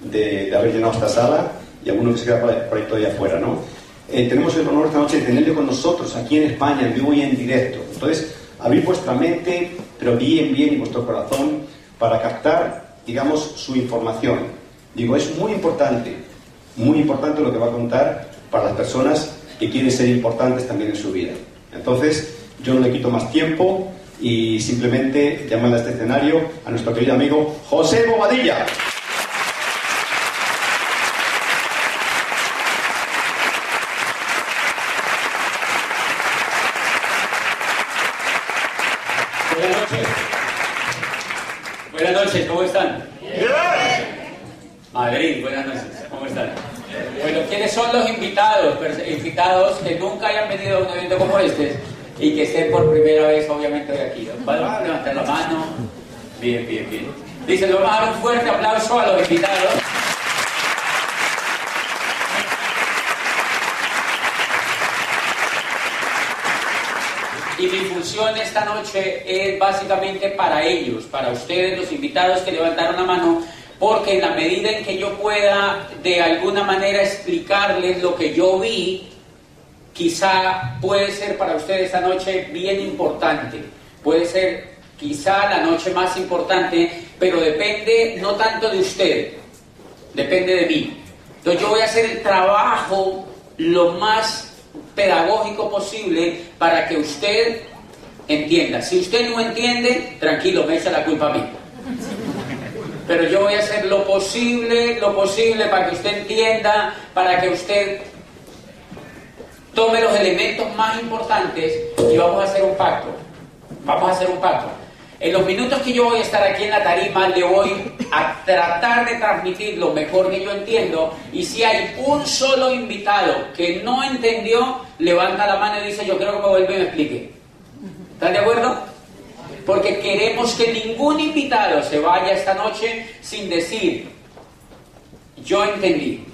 de, haber llenado esta sala y algunos que se quedan por ahí todavía afuera, ¿no? Eh, tenemos el honor esta noche de tenerle con nosotros aquí en España, en vivo y en directo. Entonces, abrir vuestra mente, pero bien, bien, y vuestro corazón para captar, digamos, su información. Digo, es muy importante, muy importante lo que va a contar para las personas que quieren ser importantes también en su vida. Entonces, yo no le quito más tiempo y simplemente llamarle a este escenario a nuestro querido amigo José Bobadilla. Buenas noches. Buenas noches, ¿cómo están? Madrid, buenas noches, ¿cómo están? Bueno, ¿quiénes son los invitados? Invitados que nunca hayan venido a un evento como este y que estén por primera vez, obviamente, de aquí. ¿Van a levantar la mano? Bien, bien, bien. Dice, le vamos a dar un fuerte aplauso a los invitados. Y mi función esta noche es básicamente para ellos, para ustedes, los invitados que levantaron la mano, porque en la medida en que yo pueda de alguna manera explicarles lo que yo vi, quizá puede ser para ustedes esta noche bien importante, puede ser quizá la noche más importante, pero depende no tanto de usted, depende de mí. Entonces yo voy a hacer el trabajo lo más pedagógico posible para que usted entienda. Si usted no entiende, tranquilo, me echa la culpa a mí. Pero yo voy a hacer lo posible, lo posible para que usted entienda, para que usted tome los elementos más importantes y vamos a hacer un pacto. Vamos a hacer un pacto. En los minutos que yo voy a estar aquí en la tarima, le voy a tratar de transmitir lo mejor que yo entiendo. Y si hay un solo invitado que no entendió, levanta la mano y dice, yo creo que me vuelve y me explique. ¿Están de acuerdo? Porque queremos que ningún invitado se vaya esta noche sin decir, yo entendí.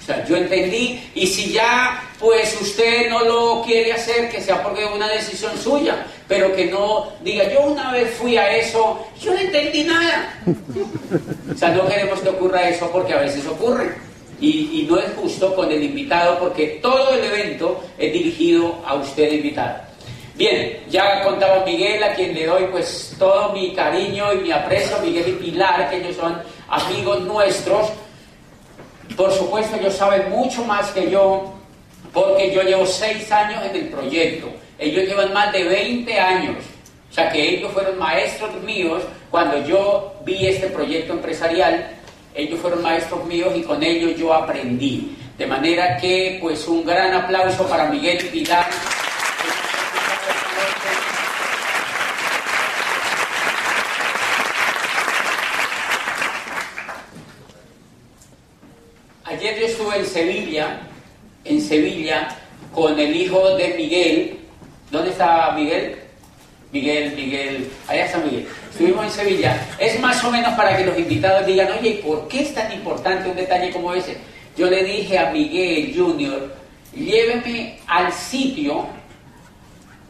O sea, yo entendí y si ya pues usted no lo quiere hacer, que sea porque es una decisión suya, pero que no diga, yo una vez fui a eso, yo no entendí nada. O sea, no queremos que ocurra eso porque a veces ocurre. Y, y no es justo con el invitado porque todo el evento es dirigido a usted invitado. Bien, ya contaba Miguel, a quien le doy pues todo mi cariño y mi aprecio, Miguel y Pilar, que ellos son amigos nuestros. Por supuesto, ellos saben mucho más que yo, porque yo llevo seis años en el proyecto. Ellos llevan más de 20 años. O sea que ellos fueron maestros míos cuando yo vi este proyecto empresarial. Ellos fueron maestros míos y con ellos yo aprendí. De manera que, pues, un gran aplauso para Miguel Pilar. Ayer yo estuve en Sevilla, en Sevilla, con el hijo de Miguel. ¿Dónde está Miguel? Miguel, Miguel, allá está Miguel. Estuvimos en Sevilla. Es más o menos para que los invitados digan, oye, ¿por qué es tan importante un detalle como ese? Yo le dije a Miguel Junior, lléveme al sitio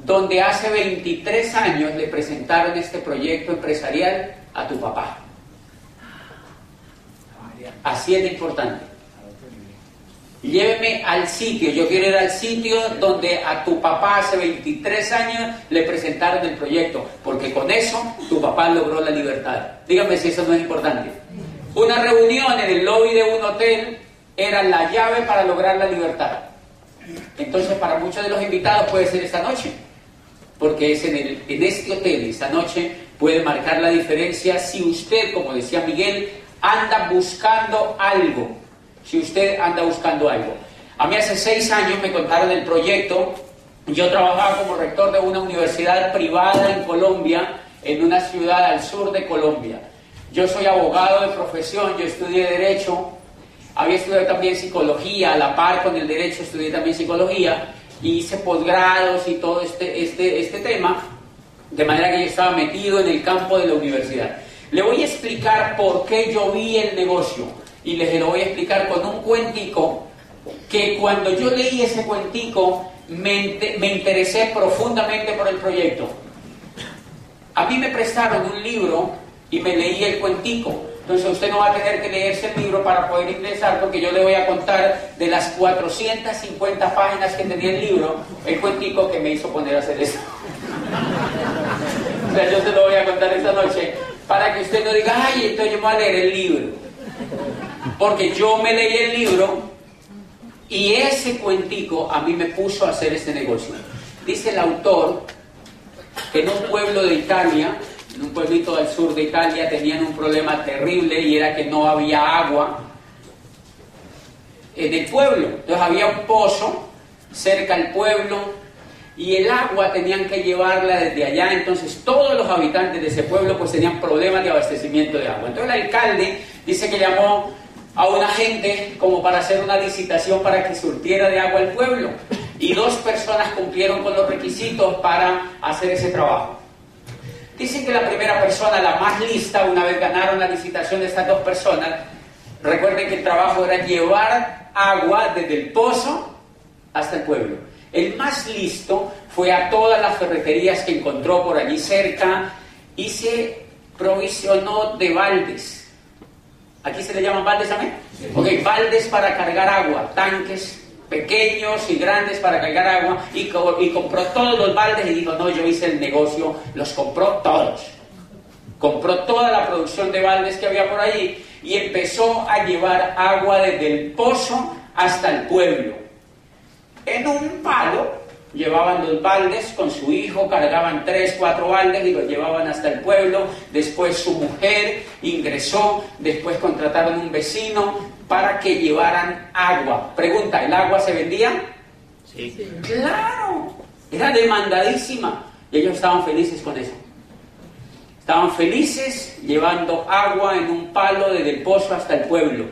donde hace 23 años le presentaron este proyecto empresarial a tu papá. Así es de importante. Lléveme al sitio, yo quiero ir al sitio donde a tu papá hace 23 años le presentaron el proyecto, porque con eso tu papá logró la libertad. Dígame si eso no es importante. Una reunión en el lobby de un hotel era la llave para lograr la libertad. Entonces para muchos de los invitados puede ser esta noche, porque es en, el, en este hotel, esta noche puede marcar la diferencia si usted, como decía Miguel, anda buscando algo si usted anda buscando algo. A mí hace seis años me contaron el proyecto. Yo trabajaba como rector de una universidad privada en Colombia, en una ciudad al sur de Colombia. Yo soy abogado de profesión, yo estudié Derecho, había estudiado también Psicología, a la par con el Derecho estudié también Psicología, y hice posgrados y todo este, este, este tema, de manera que yo estaba metido en el campo de la universidad. Le voy a explicar por qué yo vi el negocio y les lo voy a explicar con un cuentico que cuando yo leí ese cuentico me, me, interesé profundamente por el proyecto. A mí me prestaron un libro y me leí el cuentico Entonces usted no va a tener que leerse el libro para poder ingresar porque yo le voy a contar de las 450 páginas que tenía el libro, el cuentico que me hizo poner a hacer esto. o sea, yo se lo voy a contar esta noche para que usted no diga, ay, entonces yo me voy a leer el libro. Porque yo me leí el libro y ese cuentico a mí me puso a hacer este negocio. Dice el autor que en un pueblo de Italia en un pueblito del sur de Italia tenían un problema terrible y era que no había agua en el pueblo. Entonces había un pozo cerca del pueblo y el agua tenían que llevarla desde allá. Entonces todos los habitantes de ese pueblo pues tenían problemas de abastecimiento de agua. Entonces el alcalde dice que llamó a una gente como para hacer una licitación para que surtiera de agua el pueblo. Y dos personas cumplieron con los requisitos para hacer ese trabajo. Dicen que la primera persona, la más lista, una vez ganaron la licitación de estas dos personas, recuerden que el trabajo era llevar agua desde el pozo hasta el pueblo. El más listo fue a todas las ferreterías que encontró por allí cerca y se provisionó de baldes. ¿Aquí se le llaman baldes también? Ok, baldes para cargar agua, tanques pequeños y grandes para cargar agua y, compró todos los baldes y dijo, no, yo hice el negocio, los compró todos. Compró toda la producción de baldes que había por allí y empezó a llevar agua desde el pozo hasta el pueblo. En un palo llevaban los baldes con su hijo, cargaban tres, cuatro baldes y los llevaban hasta el pueblo. Después su mujer ingresó, después contrataron un vecino para que llevaran agua. Pregunta, ¿el agua se vendía? Sí. Claro, era demandadísima y ellos estaban felices con eso. Estaban felices llevando agua en un palo desde el pozo hasta el pueblo.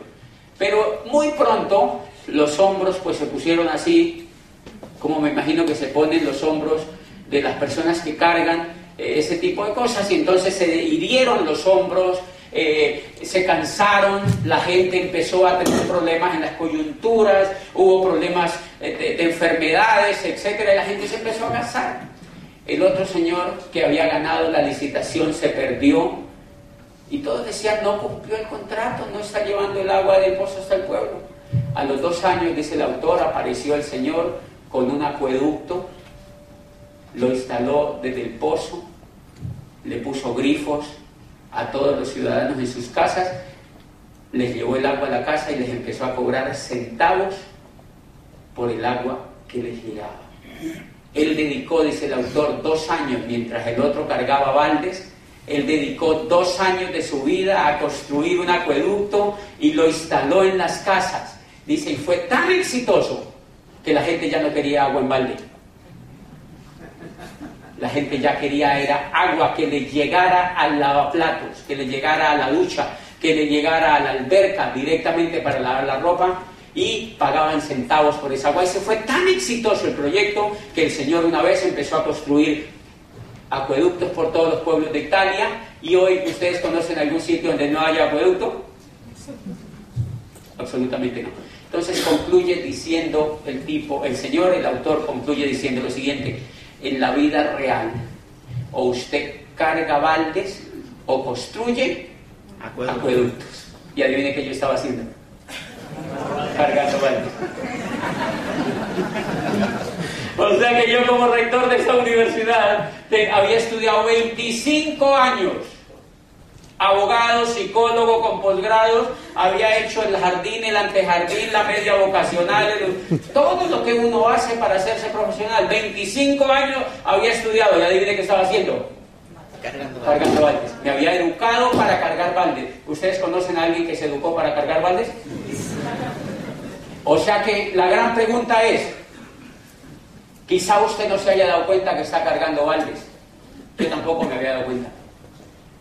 Pero muy pronto los hombros pues se pusieron así como me imagino que se ponen los hombros de las personas que cargan eh, ese tipo de cosas, y entonces se hirieron los hombros, eh, se cansaron, la gente empezó a tener problemas en las coyunturas, hubo problemas eh, de, enfermedades, etcétera, y la gente se empezó a cansar. El otro señor que había ganado la licitación se perdió y todos decían no cumplió el contrato, no está llevando el agua del pozo hasta el pueblo. A los dos años, dice el autor, apareció el Señor con un acueducto, lo instaló desde el pozo, le puso grifos a todos los ciudadanos en sus casas, les llevó el agua a la casa y les empezó a cobrar centavos por el agua que les llegaba. Él dedicó, dice el autor, dos años mientras el otro cargaba baldes, él dedicó dos años de su vida a construir un acueducto y lo instaló en las casas. Dice, y fue tan exitoso que la gente ya no quería agua en balde. La gente ya quería era agua que le llegara al lavaplatos, que le llegara a la ducha, que le llegara a la alberca directamente para lavar la ropa y pagaban centavos por esa agua. Y se fue tan exitoso el proyecto que el Señor una vez empezó a construir acueductos por todos los pueblos de Italia y hoy ustedes conocen algún sitio donde no haya acueducto. Absolutamente no. Entonces concluye diciendo el tipo, el señor, el autor concluye diciendo lo siguiente, en la vida real, o usted carga baldes o construye acueductos. Y adivine qué yo estaba haciendo. Cargando baldes. O sea que yo como rector de esta universidad había estudiado 25 años abogado, psicólogo con posgrados, había hecho el jardín, el antejardín, la media vocacional, todo lo que uno hace para hacerse profesional. 25 años había estudiado y adivine qué estaba haciendo. Cargando baldes. Me había educado para cargar baldes. ¿Ustedes conocen a alguien que se educó para cargar baldes? O sea que la gran pregunta es, quizá usted no se haya dado cuenta que está cargando baldes. Yo tampoco me había dado cuenta.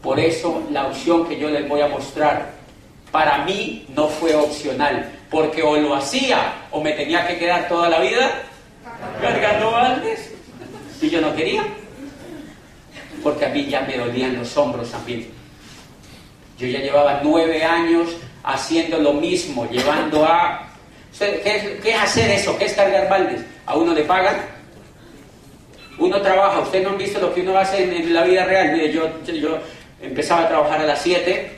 Por eso la opción que yo les voy a mostrar para mí no fue opcional, porque o lo hacía o me tenía que quedar toda la vida cargando baldes y yo no quería, porque a mí ya me dolían los hombros también. Yo ya llevaba nueve años haciendo lo mismo, llevando a... ¿Qué es, hacer eso? ¿Qué es cargar baldes? A uno le pagan, uno trabaja, ustedes no han visto lo que uno hace en, la vida real. Mire, yo, yo Empezaba a trabajar a las 7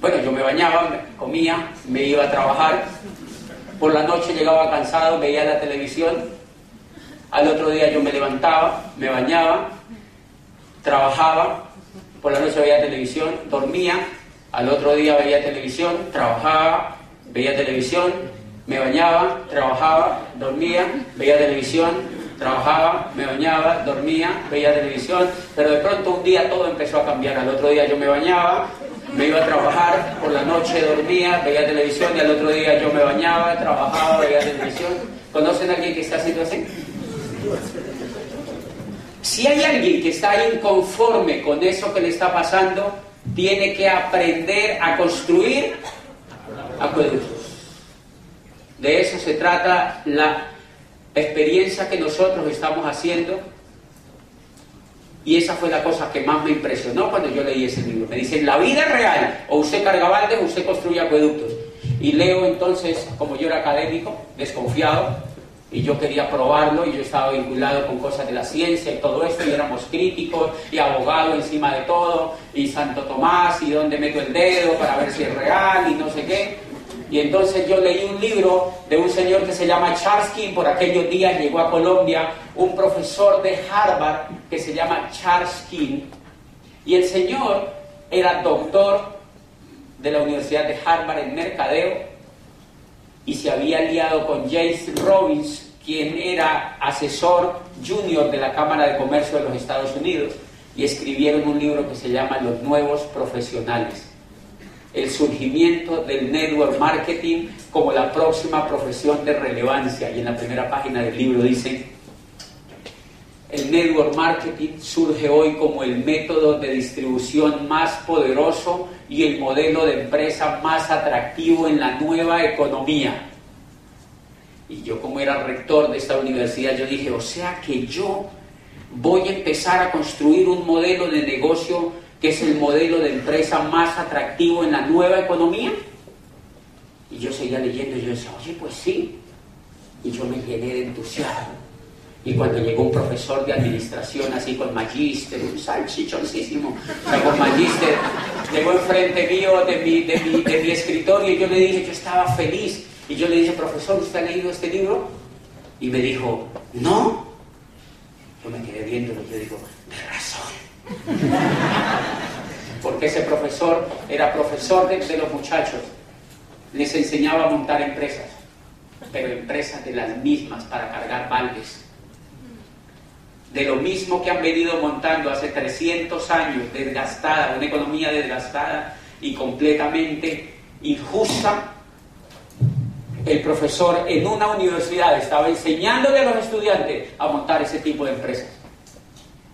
Bueno, yo me bañaba, comía, me iba a trabajar. Por la noche llegaba cansado, veía la televisión. Al otro día yo me levantaba, me bañaba, trabajaba. Por la noche veía televisión, dormía. Al otro día veía televisión, trabajaba, veía televisión, me bañaba, trabajaba, dormía, veía televisión, trabajaba, me bañaba, dormía, veía televisión, pero de pronto un día todo empezó a cambiar. Al otro día yo me bañaba, me iba a trabajar, por la noche dormía, veía televisión y al otro día yo me bañaba, trabajaba, veía televisión. ¿Conocen a alguien que está haciendo así? Si hay alguien que está inconforme con eso que le está pasando, tiene que aprender a construir acueductos. De eso se trata la experiencia que nosotros estamos haciendo. Y esa fue la cosa que más me impresionó cuando yo leí ese libro. Me dicen, la vida es real, o usted carga baldes o usted construye acueductos. Y leo entonces, como yo era académico, desconfiado, y yo quería probarlo, y yo estaba vinculado con cosas de la ciencia y todo esto, y éramos críticos, y abogado encima de todo, y Santo Tomás, y dónde meto el dedo para ver si es real, y no sé qué. Y entonces yo leí un libro de un señor que se llama Charles King, por aquellos días llegó a Colombia un profesor de Harvard que se llama Charles King. Y el señor era doctor de la Universidad de Harvard en mercadeo y se había aliado con James Robbins, quien era asesor junior de la Cámara de Comercio de los Estados Unidos, y escribieron un libro que se llama Los Nuevos Profesionales el surgimiento del network marketing como la próxima profesión de relevancia. Y en la primera página del libro dice, el network marketing surge hoy como el método de distribución más poderoso y el modelo de empresa más atractivo en la nueva economía. Y yo como era rector de esta universidad, yo dije, o sea que yo voy a empezar a construir un modelo de negocio que es el modelo de empresa más atractivo en la nueva economía? Y yo seguía leyendo y yo decía, oye, pues sí. Y yo me llené de entusiasmo. Y cuando llegó un profesor de administración así con magíster, un salchichoncísimo, o con magíster, llegó enfrente mío de mi, de, mi, de mi escritorio y yo le dije, yo estaba feliz. Y yo le dije, profesor, ¿usted ha leído este libro? Y me dijo, no. Yo me quedé viéndolo y yo digo, de razón. Porque ese profesor era profesor de, los muchachos. Les enseñaba a montar empresas, pero empresas de las mismas para cargar baldes. De lo mismo que han venido montando hace 300 años, desgastada, una economía desgastada y completamente injusta, el profesor en una universidad estaba enseñándole a los estudiantes a montar ese tipo de empresas.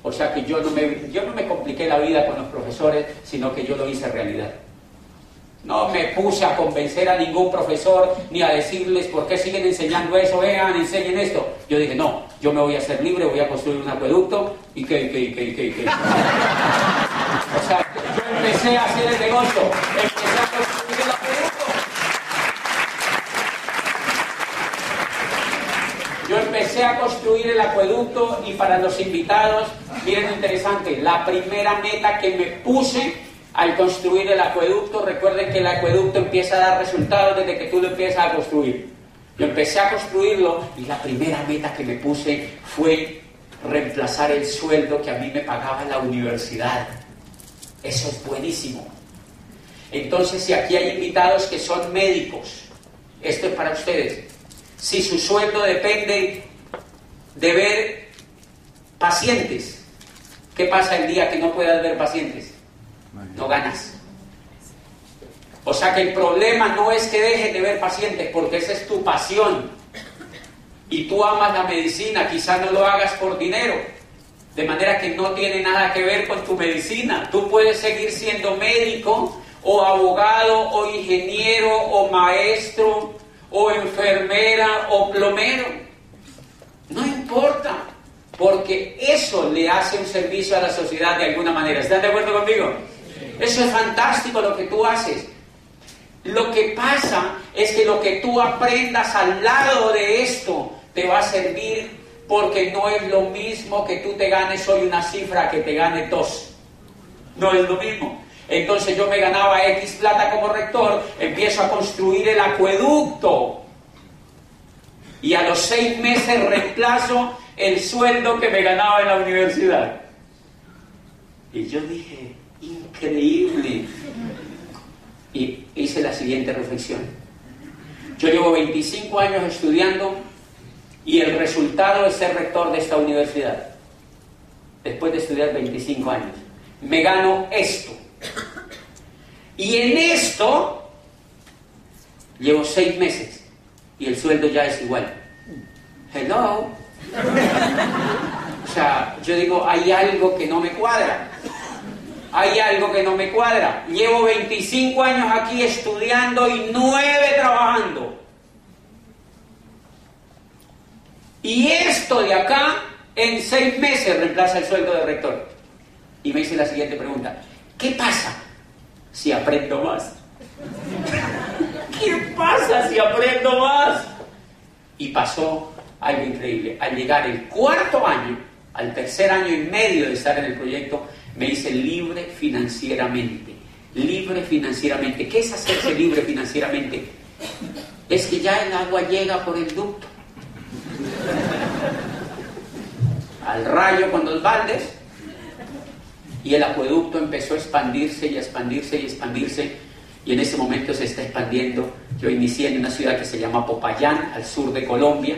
O sea que yo no, me, yo no me compliqué la vida con los profesores, sino que yo lo hice realidad. No me puse a convencer a ningún profesor ni a decirles por qué siguen enseñando eso, vean, enseñen esto. Yo dije, no, yo me voy a hacer libre, voy a construir un acueducto y que, y que, y que, y que, O sea, yo empecé a hacer el negocio, empecé a construir el acueducto. Yo empecé a construir el acueducto y para los invitados, miren interesante, la primera meta que me puse al construir el acueducto, recuerden que el acueducto empieza a dar resultados desde que tú lo empiezas a construir. Yo empecé a construirlo y la primera meta que me puse fue reemplazar el sueldo que a mí me pagaba la universidad. Eso es buenísimo. Entonces, si aquí hay invitados que son médicos, esto es para ustedes si su sueldo depende de ver pacientes. ¿Qué pasa el día que no puedas ver pacientes? No ganas. O sea que el problema no es que dejes de ver pacientes, porque esa es tu pasión. Y tú amas la medicina, quizá no lo hagas por dinero. De manera que no tiene nada que ver con tu medicina. Tú puedes seguir siendo médico o abogado o ingeniero o maestro o enfermera o plomero. Importa, porque eso le hace un servicio a la sociedad de alguna manera. ¿Están de acuerdo conmigo? Eso es fantástico lo que tú haces. Lo que pasa es que lo que tú aprendas al lado de esto te va a servir porque no es lo mismo que tú te ganes hoy una cifra que te gane dos. No es lo mismo. Entonces yo me ganaba X plata como rector, empiezo a construir el acueducto. Y a los seis meses reemplazo el sueldo que me ganaba en la universidad. Y yo dije, increíble. Y hice la siguiente reflexión. Yo llevo 25 años estudiando y el resultado es ser rector de esta universidad. Después de estudiar 25 años. Me gano esto. Y en esto llevo 6 meses y el sueldo ya es igual. Hello. O sea, yo digo, hay algo que no me cuadra. Hay algo que no me cuadra. Llevo 25 años aquí estudiando y 9 trabajando. Y esto de acá, en 6 meses, reemplaza el sueldo de rector. Y me hice la siguiente pregunta. ¿Qué pasa si aprendo más? ¿Qué pasa si aprendo más? Y pasó algo increíble. Al llegar el cuarto año, al tercer año y medio de estar en el proyecto, me hice libre financieramente. Libre financieramente. ¿Qué es hacerse libre financieramente? Es que ya el agua llega por el ducto. Al rayo con dos baldes. Y el acueducto empezó a expandirse y a expandirse y a expandirse. Y en ese momento se está expandiendo. Yo inicié en una ciudad que se llama Popayán, al sur de Colombia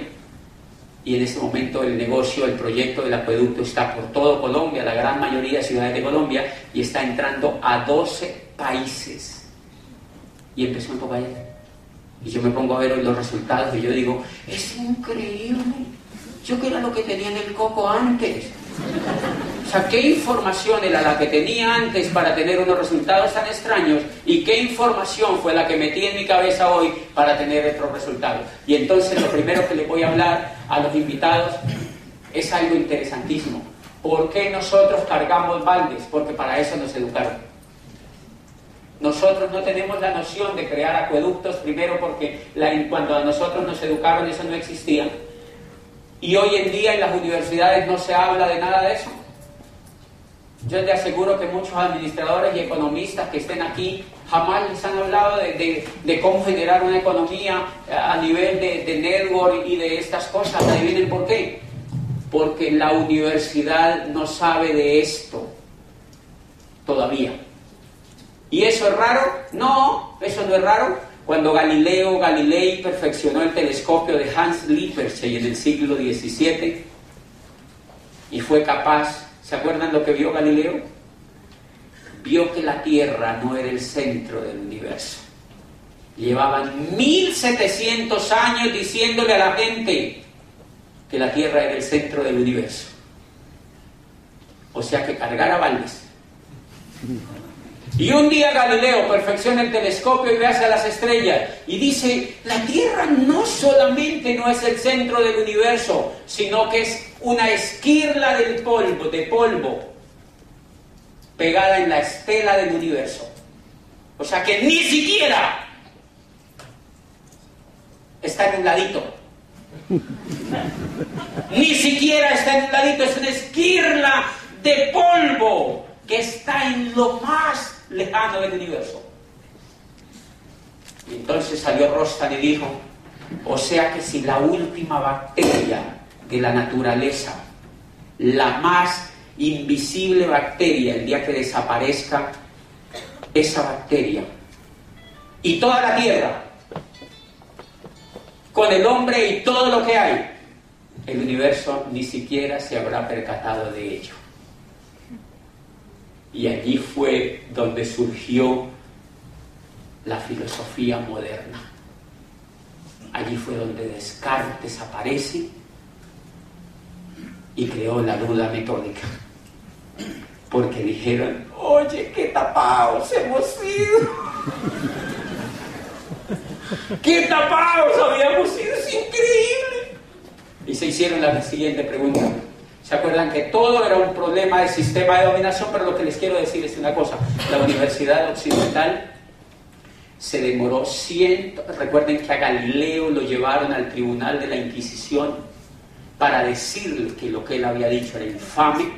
y en ese momento el negocio, el proyecto del acueducto está por todo Colombia, la gran mayoría de ciudades de Colombia, y está entrando a 12 países. Y empezó en Popayán. Y yo me pongo a ver los resultados y yo digo, es increíble. Yo que era lo que tenía en el coco antes. O sea, ¿qué información era la que tenía antes para tener unos resultados tan extraños? ¿Y qué información fue la que metí en mi cabeza hoy para tener estos resultados? Y entonces lo primero que le voy a hablar a los invitados es algo interesantísimo. ¿Por qué nosotros cargamos baldes? Porque para eso nos educaron. Nosotros no tenemos la noción de crear acueductos, primero porque cuando a nosotros nos educaron eso no existía. Y hoy en día en las universidades no se habla de nada de eso. Yo te aseguro que muchos administradores y economistas que estén aquí jamás les han hablado de, cómo generar una economía a nivel de, de, network y de estas cosas. Adivinen por qué. Porque la universidad no sabe de esto todavía. ¿Y eso es raro? No, eso no es raro. Cuando Galileo Galilei perfeccionó el telescopio de Hans Lippershey en el siglo XVII y fue capaz ¿Se acuerdan lo que vio Galileo? Vio que la Tierra no era el centro del universo. Llevaban 1700 años diciéndole a la gente que la Tierra era el centro del universo. O sea que cargara baldes. Y un día Galileo perfecciona el telescopio y ve hacia las estrellas y dice, la Tierra no solamente no es el centro del universo, sino que es una esquirla del polvo, de polvo, pegada en la estela del universo. O sea que ni siquiera está en un ladito. ni siquiera está en un ladito, es una esquirla de polvo que está en lo más lejano del universo. Y entonces salió Rostan y dijo, o sea que si la última bacteria de la naturaleza, la más invisible bacteria, el día que desaparezca esa bacteria, y toda la tierra, con el hombre y todo lo que hay, el universo ni siquiera se habrá percatado de ello. Y allí fue donde surgió la filosofía moderna. Allí fue donde Descartes aparece y creó la duda metódica. Porque dijeron, oye, qué tapados hemos sido. qué tapados habíamos sido, es increíble. Y se hicieron la siguiente pregunta. ¿Se acuerdan que todo era un problema de sistema de dominación? Pero lo que les quiero decir es una cosa. La Universidad Occidental se demoró ciento... Recuerden que a Galileo lo llevaron al tribunal de la Inquisición para decirle que lo que él había dicho era infame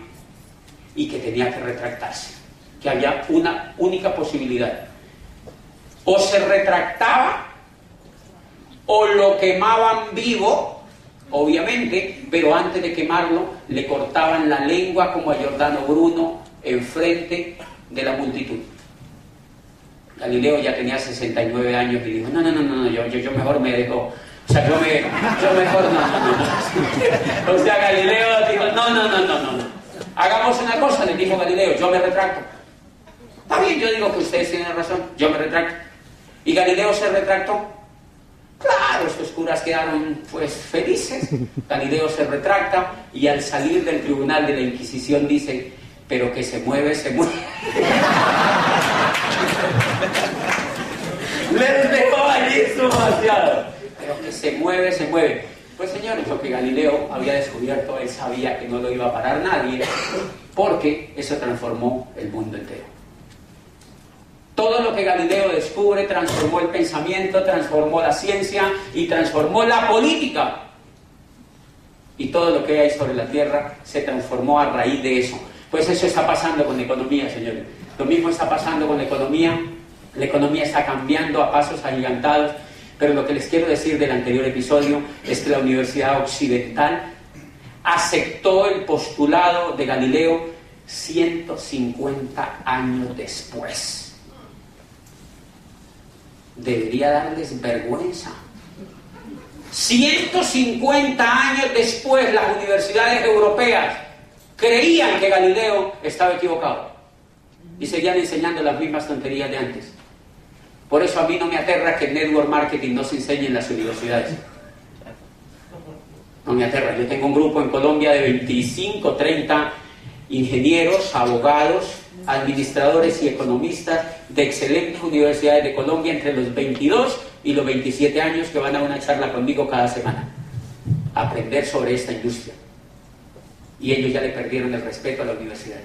y que tenía que retractarse. que había una única posibilidad. O se retractaba o lo quemaban vivo, obviamente, pero antes de quemarlo le cortaban la lengua como a Giordano Bruno enfrente de la multitud. Galileo ya tenía 69 años y dijo, no, no, no, no, yo, yo, mejor me dejo, o sea, yo, me, yo mejor no, no, no. O sea, Galileo dijo, no, no, no, no, no. Hagamos una cosa, le dijo Galileo, yo me retracto. Está bien, yo digo que ustedes tienen razón, yo me retracto. Y Galileo se retractó. Claro, estos curas quedaron pues felices. Galileo se retracta y al salir del tribunal de la Inquisición dice, pero que se mueve, se mueve. Les dejó allí demasiado. Pero que se mueve, se mueve. Pues señores, lo que Galileo había descubierto, él sabía que no lo iba a parar nadie, porque eso transformó el mundo entero. Todo lo que Galileo descubre transformó el pensamiento, transformó la ciencia y transformó la política. Y todo lo que hay sobre la Tierra se transformó a raíz de eso. Pues eso está pasando con la economía, señores. Lo mismo está pasando con la economía. La economía está cambiando a pasos agigantados. Pero lo que les quiero decir del anterior episodio es que la Universidad Occidental aceptó el postulado de Galileo 150 años después. Debería darles vergüenza. 150 años después las universidades europeas creían que Galileo estaba equivocado y seguían enseñando las mismas tonterías de antes. Por eso a mí no me aterra que el network marketing no se enseñe en las universidades. No me aterra. Yo tengo un grupo en Colombia de 25, 30 ingenieros, abogados, administradores y economistas de excelentes universidades de Colombia entre los 22 y los 27 años que van a una charla conmigo cada semana aprender sobre esta industria. Y ellos ya le perdieron el respeto a la universidad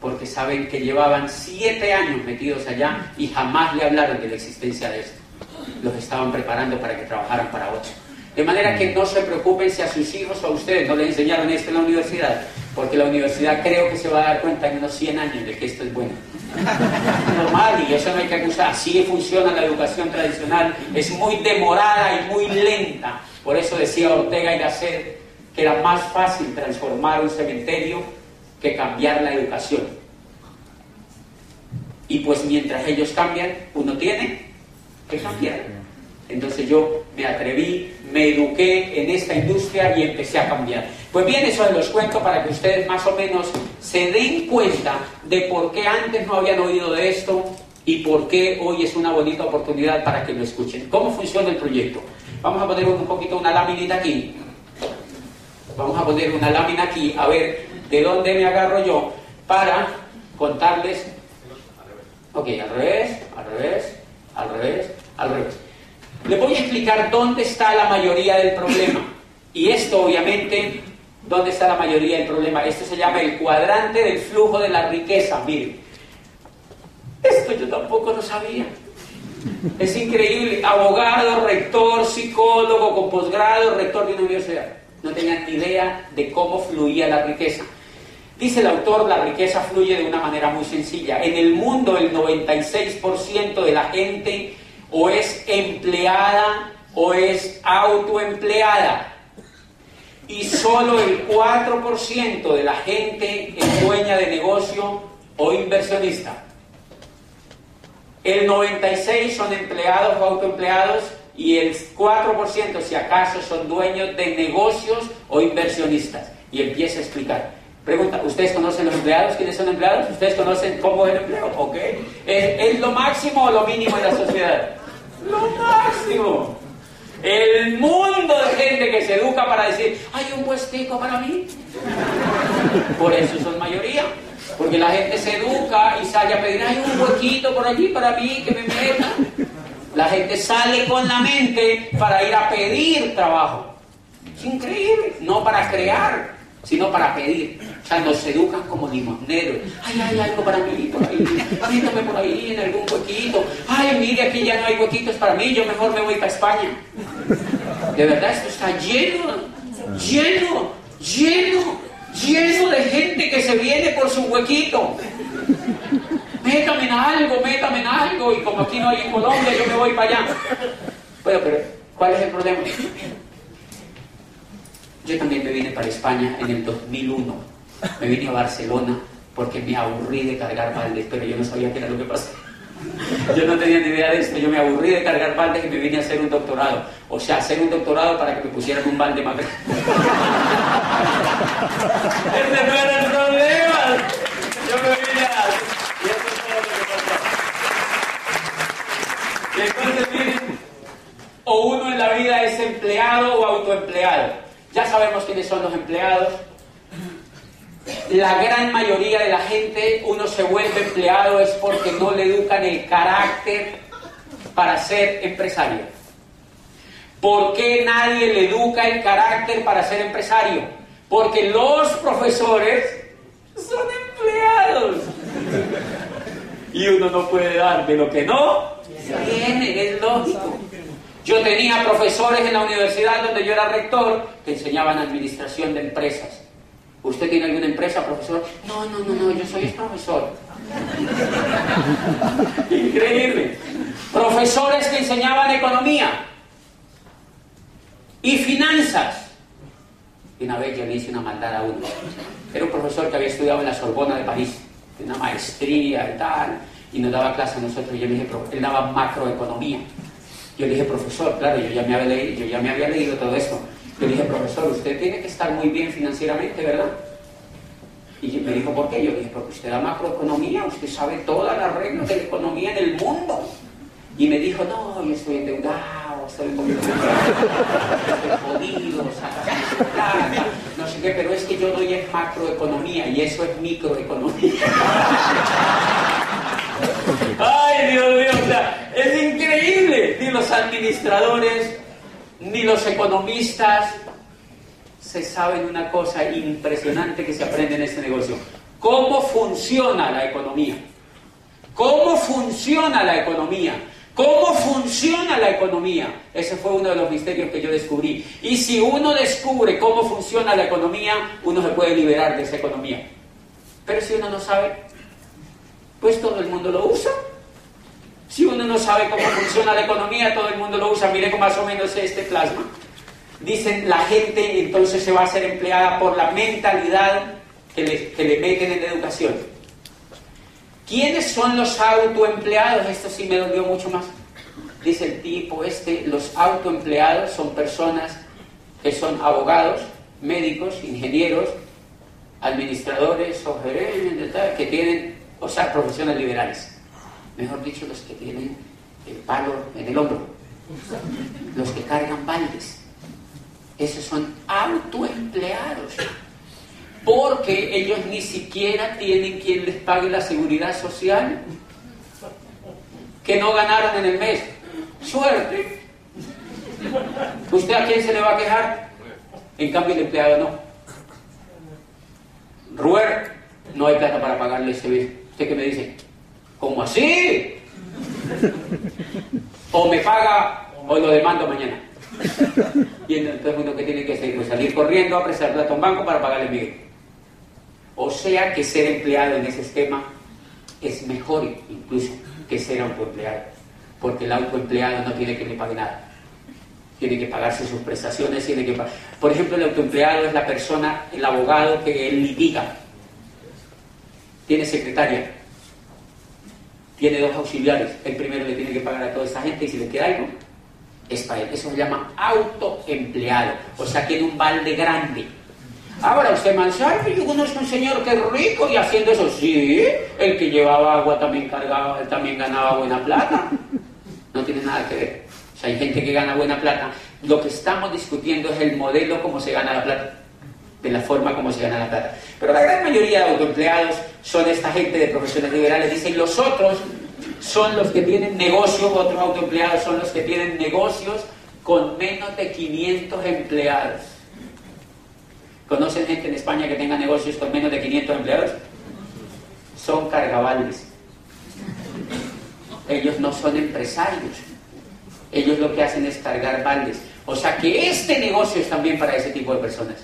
porque saben que llevaban siete años metidos allá y jamás le hablaron de la existencia de esto. Los estaban preparando para que trabajaran para ocho. De manera que no se preocupen si a sus hijos o a ustedes no le enseñaron esto en la universidad, porque la universidad creo que se va a dar cuenta en unos 100 años de que esto es bueno. Normal, y eso no hay que acusar. Así funciona la educación tradicional, es muy demorada y muy lenta. Por eso decía Ortega y Gasset que era más fácil transformar un cementerio que cambiar la educación. Y pues mientras ellos cambian, uno tiene que cambiar. Entonces yo me atreví, me eduqué en esta industria y empecé a cambiar. Pues bien, eso los cuento para que ustedes más o menos se den cuenta de por qué antes no habían oído de esto y por qué hoy es una bonita oportunidad para que lo escuchen. ¿Cómo funciona el proyecto? Vamos a poner un poquito una lámina aquí. Vamos a poner una lámina aquí. A ver, ¿De dónde me agarro yo para contarles? Ok, al revés, al revés, al revés, al revés. Les voy a explicar dónde está la mayoría del problema. Y esto, obviamente, ¿dónde está la mayoría del problema? Esto se llama el cuadrante del flujo de la riqueza. Miren, esto yo tampoco lo sabía. Es increíble. Abogado, rector, psicólogo, con posgrado, rector de una universidad. No tenían idea de cómo fluía la riqueza. Dice el autor, la riqueza fluye de una manera muy sencilla. En el mundo el 96% de la gente o es empleada o es autoempleada. Y solo el 4% de la gente es dueña de negocio o inversionista. El 96% son empleados o autoempleados y el 4% si acaso son dueños de negocios o inversionistas. Y empieza a explicar. Pregunta, ¿ustedes conocen los empleados? ¿Quiénes son empleados? ¿Ustedes conocen cómo es el empleo? ¿Ok? ¿Es, lo máximo o lo mínimo en la sociedad? Lo máximo. El mundo de gente que se educa para decir, hay un puestico para mí. Por eso son mayoría. Porque la gente se educa y sale a pedir, hay un huequito por allí para mí que me meta. La gente sale con la mente para ir a pedir trabajo. Es increíble, no para crear sino para pedir. O sea, nos educan como limosneros. Ay, hay algo para mí por ahí. Métame por ahí en algún huequito. Ay, mire, aquí ya no hay huequitos para mí. Yo mejor me voy para España. De verdad, esto está lleno, lleno, lleno, lleno de gente que se viene por su huequito. Métame en algo, métame en algo. Y como aquí no hay en Colombia, yo me voy para allá. Bueno, pero ¿cuál es el problema? Yo también me vine para España en el 2001. Me vine a Barcelona porque me aburrí de cargar baldes, pero yo no sabía qué era lo que pasaba. Yo no tenía ni idea de esto, yo me aburrí de cargar baldes y me vine a hacer un doctorado. O sea, hacer un doctorado para que me pusieran un balde más grande. Ese no era el problema. Yo me vine a... Y eso es todo lo que pasó. Entonces, miren, o uno en la vida es empleado o autoempleado. Ya sabemos quiénes son los empleados, la gran mayoría de la gente, uno se vuelve empleado es porque no le educan el carácter para ser empresario. ¿Por qué nadie le educa el carácter para ser empresario? Porque los profesores son empleados. Y uno no puede dar de lo que no tiene, es lógico. Yo tenía profesores en la universidad donde yo era rector que enseñaban administración de empresas. ¿Usted tiene alguna empresa, profesor? No, no, no, no, yo soy profesor. Increíble. Profesores que enseñaban economía y finanzas. Y una vez yo le hice una maldad a uno. Era un profesor que había estudiado en la Sorbona de París, una maestría y tal, y nos daba clase a nosotros. Y yo le dije, él daba macroeconomía. Yo le dije, profesor, claro, yo ya me había leído, yo ya me había leído todo esto. Le dije, profesor, usted tiene que estar muy bien financieramente, ¿verdad? Y me dijo, ¿por qué? Yo le dije, porque usted da macroeconomía, usted sabe todas las reglas de la economía en el mundo. Y me dijo, no, yo estoy endeudado, estoy un estoy jodido, plata, no sé qué, pero es que yo doy es macroeconomía y eso es microeconomía. Ay, Dios mío, o sea, es increíble. Ni los administradores, ni los economistas se saben una cosa impresionante que se aprende en este negocio. ¿Cómo funciona la economía? ¿Cómo funciona la economía? ¿Cómo funciona la economía? Ese fue uno de los misterios que yo descubrí. Y si uno descubre cómo funciona la economía, uno se puede liberar de esa economía. Pero si uno no sabe, pues todo el mundo lo usa. Si uno no sabe cómo funciona la economía, todo el mundo lo usa. Mire cómo más o menos este plasma. Dicen la gente entonces se va a ser empleada por la mentalidad que le, que le meten en la educación. ¿Quiénes son los autoempleados? Esto sí me dolió mucho más. Dice el tipo este, los autoempleados son personas que son abogados, médicos, ingenieros, administradores que tienen, o sea, profesiones liberales mejor dicho, los que tienen el palo en el hombro, los que cargan baldes. Esos son autoempleados, porque ellos ni siquiera tienen quien les pague la seguridad social que no ganaron en el mes. Suerte. ¿Usted a quién se le va a quejar? En cambio el empleado no. Ruer, no hay plata para pagarle ese mes. ¿Usted qué me dice? ¿Cómo así? O me paga o lo demando mañana. Y entonces uno que tiene que hacer, pues salir corriendo a prestar plata a un banco para pagarle Miguel. O sea que ser empleado en ese esquema es mejor incluso que ser autoempleado. Porque el autoempleado no tiene que le pague nada. Tiene que pagarse sus prestaciones, tiene que Por ejemplo, el autoempleado es la persona, el abogado que él litiga. Tiene secretaria, tiene dos auxiliares. El primero le tiene que pagar a toda esa gente y si le queda algo, es para él. Eso se llama autoempleado. O sea, tiene un balde grande. Ahora usted Manzar, yo conozco un señor que es rico y haciendo eso, sí, el que llevaba agua también cargaba, también ganaba buena plata. No tiene nada que ver. O sea, hay gente que gana buena plata. Lo que estamos discutiendo es el modelo como se gana la plata de la forma como se gana la plata. Pero la gran mayoría de autoempleados son esta gente de profesiones liberales. Dicen, los otros son los que tienen negocios, otros autoempleados son los que tienen negocios con menos de 500 empleados. ¿Conocen gente en España que tenga negocios con menos de 500 empleados? Son cargabaldes. Ellos no son empresarios. Ellos lo que hacen es cargar baldes. O sea que este negocio es también para ese tipo de personas.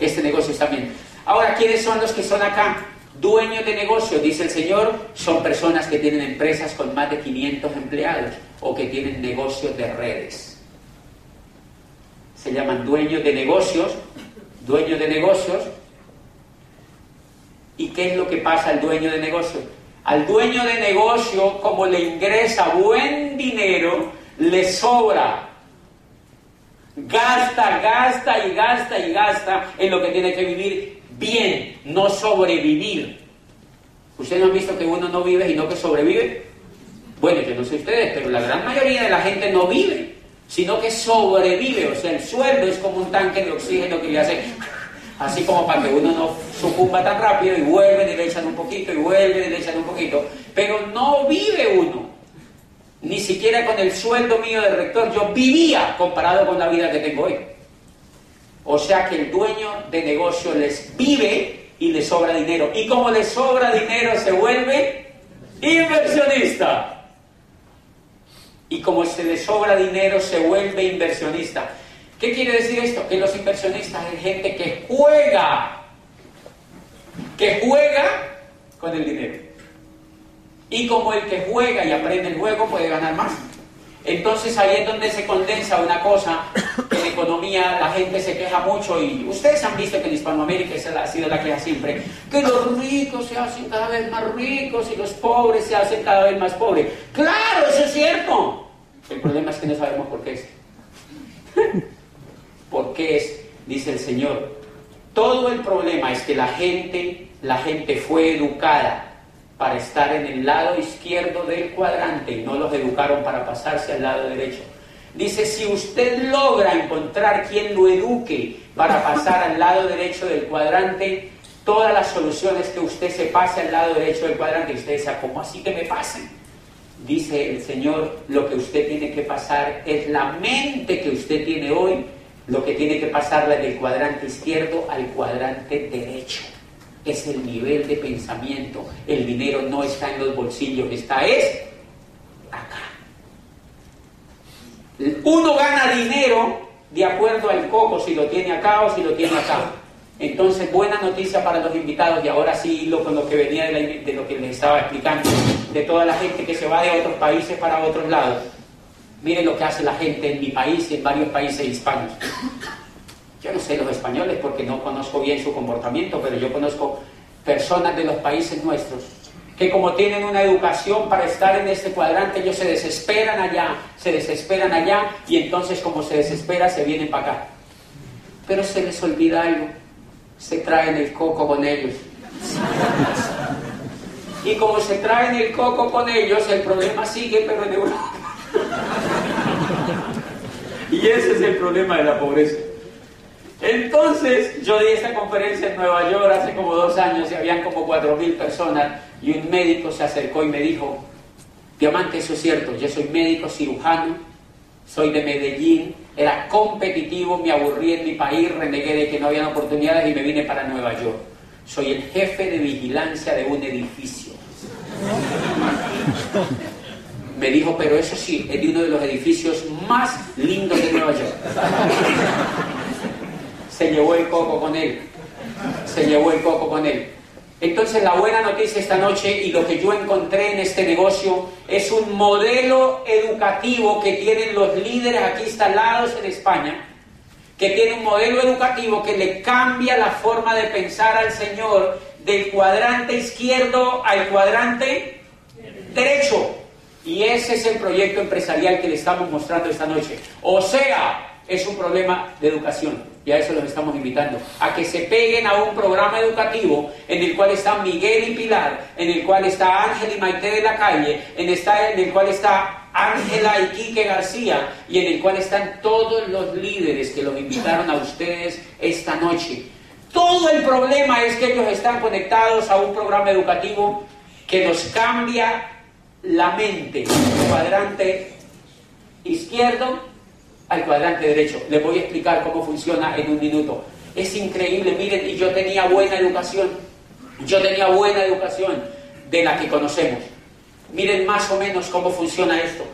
Este negocio está bien. Ahora, ¿quiénes son los que son acá? Dueños de negocio, dice el Señor, son personas que tienen empresas con más de 500 empleados o que tienen negocios de redes. Se llaman dueños de negocios, dueños de negocios. ¿Y qué es lo que pasa al dueño de negocio? Al dueño de negocio, como le ingresa buen dinero, le sobra. Gasta, gasta y gasta y gasta en lo que tiene que vivir bien, no sobrevivir. ¿Ustedes no han visto que uno no vive y no que sobrevive? Bueno, yo no sé ustedes, pero la gran mayoría de la gente no vive, sino que sobrevive. O sea, el sueldo es como un tanque de oxígeno que le hace así como para que uno no sucumba tan rápido y vuelve y le echan un poquito y vuelve y le echan un poquito. Pero no vive uno. Ni siquiera con el sueldo mío de rector yo vivía comparado con la vida que tengo hoy. O sea que el dueño de negocio les vive y le sobra dinero. Y como le sobra dinero se vuelve inversionista. Y como se le sobra dinero se vuelve inversionista. ¿Qué quiere decir esto? Que los inversionistas es gente que juega, que juega con el dinero. Y como el que juega y aprende el juego puede ganar más. Entonces ahí es donde se condensa una cosa en economía la gente se queja mucho y ustedes han visto que en Hispanoamérica esa ha sido la queja siempre, que los ricos se hacen cada vez más ricos y los pobres se hacen cada vez más pobres. Claro, eso es cierto. El problema es que no sabemos por qué es. ¿Por qué es? Dice el Señor. Todo el problema es que la gente, la gente fue educada para estar en el lado izquierdo del cuadrante y no los educaron para pasarse al lado derecho. Dice, si usted logra encontrar quien lo eduque para pasar al lado derecho del cuadrante, todas las soluciones que usted se pase al lado derecho del cuadrante, y usted dice, ¿cómo así que me pasen? Dice el Señor, lo que usted tiene que pasar es la mente que usted tiene hoy, lo que tiene que pasarla del cuadrante izquierdo al cuadrante derecho es el nivel de pensamiento. El dinero no está en los bolsillos, está es acá. Uno gana dinero de acuerdo al coco, si lo tiene acá o si lo tiene acá. Entonces, buena noticia para los invitados, y ahora sí lo con lo que venía de, de lo que les estaba explicando, de toda la gente que se va de otros países para otros lados. Miren lo que hace la gente en mi país y en varios países hispanos. Yo no sé los españoles porque no conozco bien su comportamiento, pero yo conozco personas de los países nuestros que como tienen una educación para estar en este cuadrante, ellos se desesperan allá, se desesperan allá y entonces como se desespera se vienen para acá. Pero se les olvida algo, se traen el coco con ellos. Y como se traen el coco con ellos, el problema sigue, pero en Europa. Y ese es el problema de la pobreza. Entonces, yo di esta conferencia en Nueva York hace como dos años y habían como cuatro mil personas y un médico se acercó y me dijo, Diamante, eso es cierto, yo soy médico cirujano, soy de Medellín, era competitivo, me aburrí en mi país, renegué de que no había oportunidades y me vine para Nueva York. Soy el jefe de vigilancia de un edificio. Me dijo, pero eso sí, es de uno de los edificios más lindos de Nueva York se llevó el coco con él. Se llevó el coco con él. Entonces la buena noticia esta noche y lo que yo encontré en este negocio es un modelo educativo que tienen los líderes aquí instalados en España, que tiene un modelo educativo que le cambia la forma de pensar al Señor del cuadrante izquierdo al cuadrante derecho. Y ese es el proyecto empresarial que le estamos mostrando esta noche. O sea, es un problema de educación y a eso los estamos invitando, a que se peguen a un programa educativo en el cual está Miguel y Pilar, en el cual está Ángel y Maite de la calle, en, el cual está Ángela y Quique García y en el cual están todos los líderes que los invitaron a ustedes esta noche. Todo el problema es que ellos están conectados a un programa educativo que nos cambia la mente, cuadrante izquierdo al cuadrante derecho. Les voy a explicar cómo funciona en un minuto. Es increíble, miren, y yo tenía buena educación. Yo tenía buena educación de la que conocemos. Miren más o menos cómo funciona esto.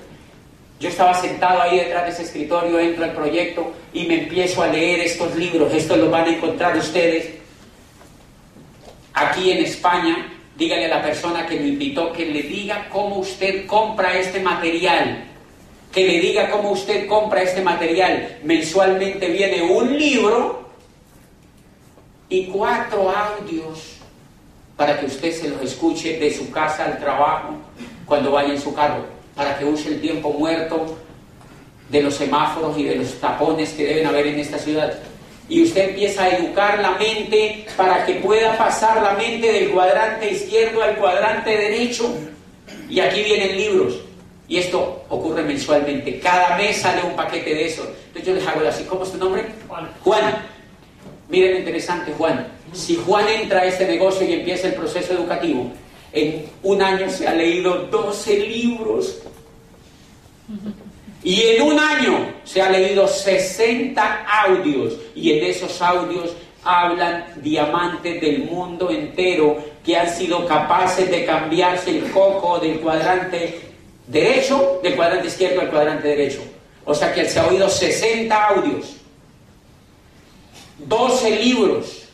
Yo estaba sentado ahí detrás de ese escritorio, entro al proyecto y me empiezo a leer estos libros. Estos los van a encontrar ustedes. aquí en España, dígale a la persona que lo invitó que le diga cómo usted compra este material. Que le diga cómo usted compra este material. Mensualmente viene un libro y cuatro audios para que usted se los escuche de su casa al trabajo cuando vaya en su carro, para que use el tiempo muerto de los semáforos y de los tapones que deben haber en esta ciudad. Y usted empieza a educar la mente para que pueda pasar la mente del cuadrante izquierdo al cuadrante derecho. Y aquí vienen libros. Y esto ocurre mensualmente. Cada mes sale un paquete de eso. Entonces yo les hago así. ¿Cómo es tu nombre? Juan. Juan. Miren interesante, Juan. Si Juan entra a este negocio y empieza el proceso educativo, en un año se ha leído 12 libros. Y en un año se ha leído 60 audios. Y en esos audios hablan diamantes del mundo entero que han sido capaces de cambiarse el coco del cuadrante derecho, del cuadrante izquierdo al cuadrante derecho. O sea que se ha oído 60 audios. 12 libros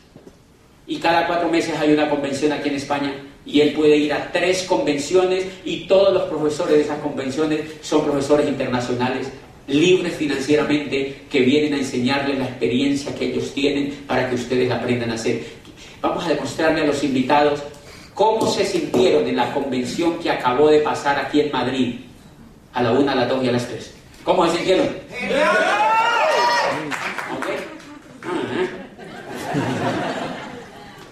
y cada cuatro meses hay una convención aquí en España y él puede ir a tres convenciones y todos los profesores de esas convenciones son profesores internacionales libres financieramente que vienen a enseñarles la experiencia que ellos tienen para que ustedes aprendan a hacer. Vamos a demostrarle a los invitados cómo se sintieron en la convención que acabó de pasar aquí en Madrid a la una, a las dos y a las tres. ¿Cómo se sintieron?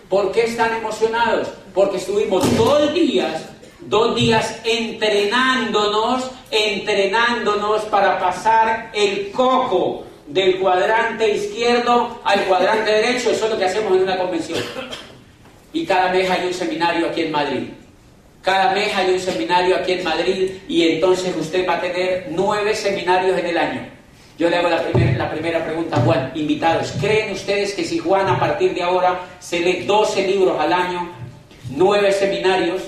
¿Por qué están emocionados? Porque estuvimos dos días, dos días entrenándonos, entrenándonos para pasar el coco del cuadrante izquierdo al cuadrante derecho. Eso es lo que hacemos en una convención. Y cada mes hay un seminario aquí en Madrid. Cada mes hay un seminario aquí en Madrid y entonces usted va a tener nueve seminarios en el año. Yo le hago la, primera pregunta a Juan, invitados, ¿creen ustedes que si Juan a partir de ahora se lee 12 libros al año, 9 seminarios,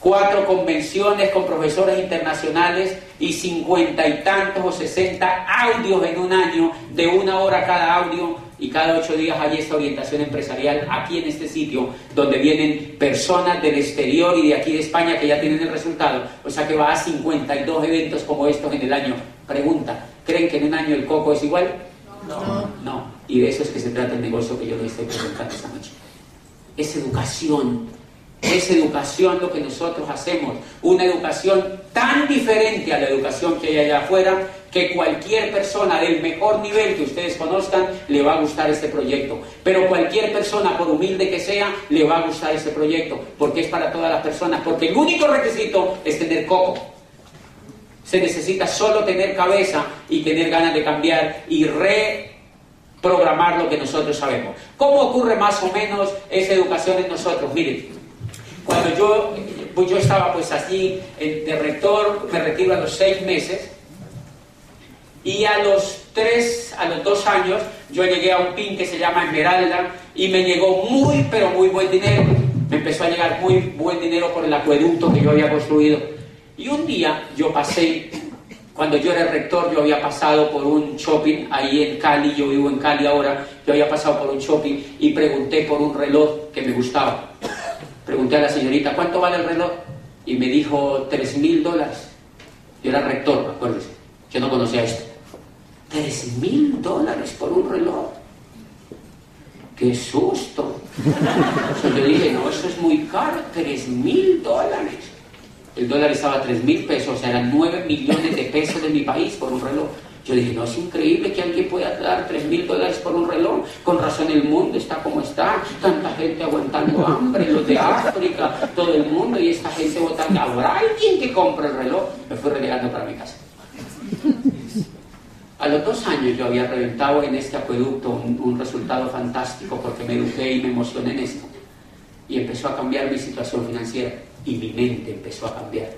4 convenciones con profesores internacionales y 50 y tantos o 60 audios en un año, de una hora cada audio, y cada ocho días hay esta orientación empresarial aquí en este sitio, donde vienen personas del exterior y de aquí de España que ya tienen el resultado. O sea que va a 52 eventos como estos en el año. Pregunta, ¿creen que en un año el coco es igual? No. No. Y de eso es que se trata el negocio que yo les estoy presentando esta noche. Es educación. Es educación lo que nosotros hacemos. Una educación tan diferente a la educación que hay allá afuera que cualquier persona del mejor nivel que ustedes conozcan le va a gustar este proyecto. Pero cualquier persona, por humilde que sea, le va a gustar este proyecto, porque es para todas las personas, porque el único requisito es tener coco. Se necesita solo tener cabeza y tener ganas de cambiar y reprogramar lo que nosotros sabemos. ¿Cómo ocurre más o menos esa educación en nosotros? Miren, cuando yo, pues yo estaba pues allí de rector, me retiro a los seis meses, y a los tres, a los dos años, yo llegué a un pin que se llama Esmeralda y me llegó muy, pero muy buen dinero. Me empezó a llegar muy buen dinero por el acueducto que yo había construido. Y un día yo pasé, cuando yo era rector, yo había pasado por un shopping ahí en Cali, yo vivo en Cali ahora, yo había pasado por un shopping y pregunté por un reloj que me gustaba. Pregunté a la señorita, ¿cuánto vale el reloj? Y me dijo, tres mil dólares. Yo era rector, acuérdense. Yo no conocía esto. Tres mil dólares por un reloj. ¡Qué susto! yo dije, no, eso es muy caro, tres mil dólares. El dólar estaba a tres mil pesos, o sea, eran nueve millones de pesos de mi país por un reloj. Yo dije, no, es increíble que alguien pueda dar tres mil dólares por un reloj. Con razón el mundo está como está. Tanta gente aguantando hambre, los de África, todo el mundo, y esta gente votando. ¿Habrá alguien que compre el reloj? Me fui relegando para mi casa. A los dos años yo había reventado en este acueducto un, resultado fantástico porque me eduqué y me emocioné en esto. Y empezó a cambiar mi situación financiera y mi mente empezó a cambiar.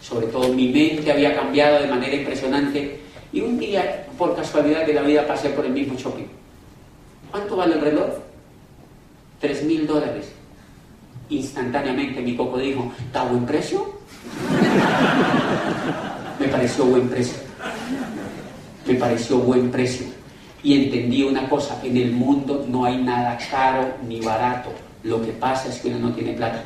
Sobre todo mi mente había cambiado de manera impresionante y un día, por casualidad de la vida, pasé por el mismo shopping. ¿Cuánto vale el reloj? Tres mil dólares. Instantáneamente mi coco dijo, ¿está buen precio? Me pareció buen precio me pareció buen precio. Y entendí una cosa, en el mundo no hay nada caro ni barato, Lo que pasa es que uno no tiene plata.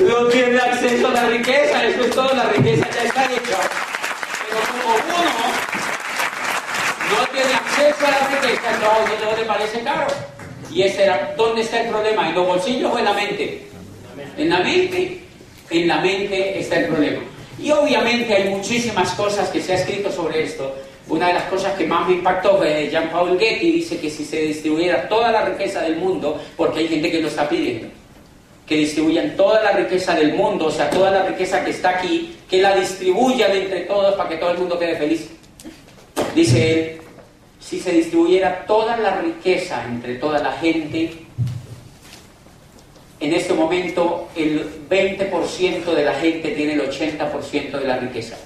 No tiene acceso a la riqueza, eso es todo, la riqueza ya está hecha. Pero como uno no tiene acceso a la riqueza, entonces no le parece caro. Y ese era, ¿dónde está el problema? ¿En los bolsillos o en la mente? En la mente. En la mente está el problema. Y obviamente hay muchísimas cosas que se ha escrito sobre esto. Una de las cosas que más me impactó fue Jean-Paul Getty, dice que si se distribuyera toda la riqueza del mundo, porque hay gente que lo está pidiendo, que distribuyan toda la riqueza del mundo, o sea, toda la riqueza que está aquí, que la distribuyan entre todos para que todo el mundo quede feliz. Dice él, si se distribuyera toda la riqueza entre toda la gente, en este momento el 20% de la gente tiene el 80% de la riqueza.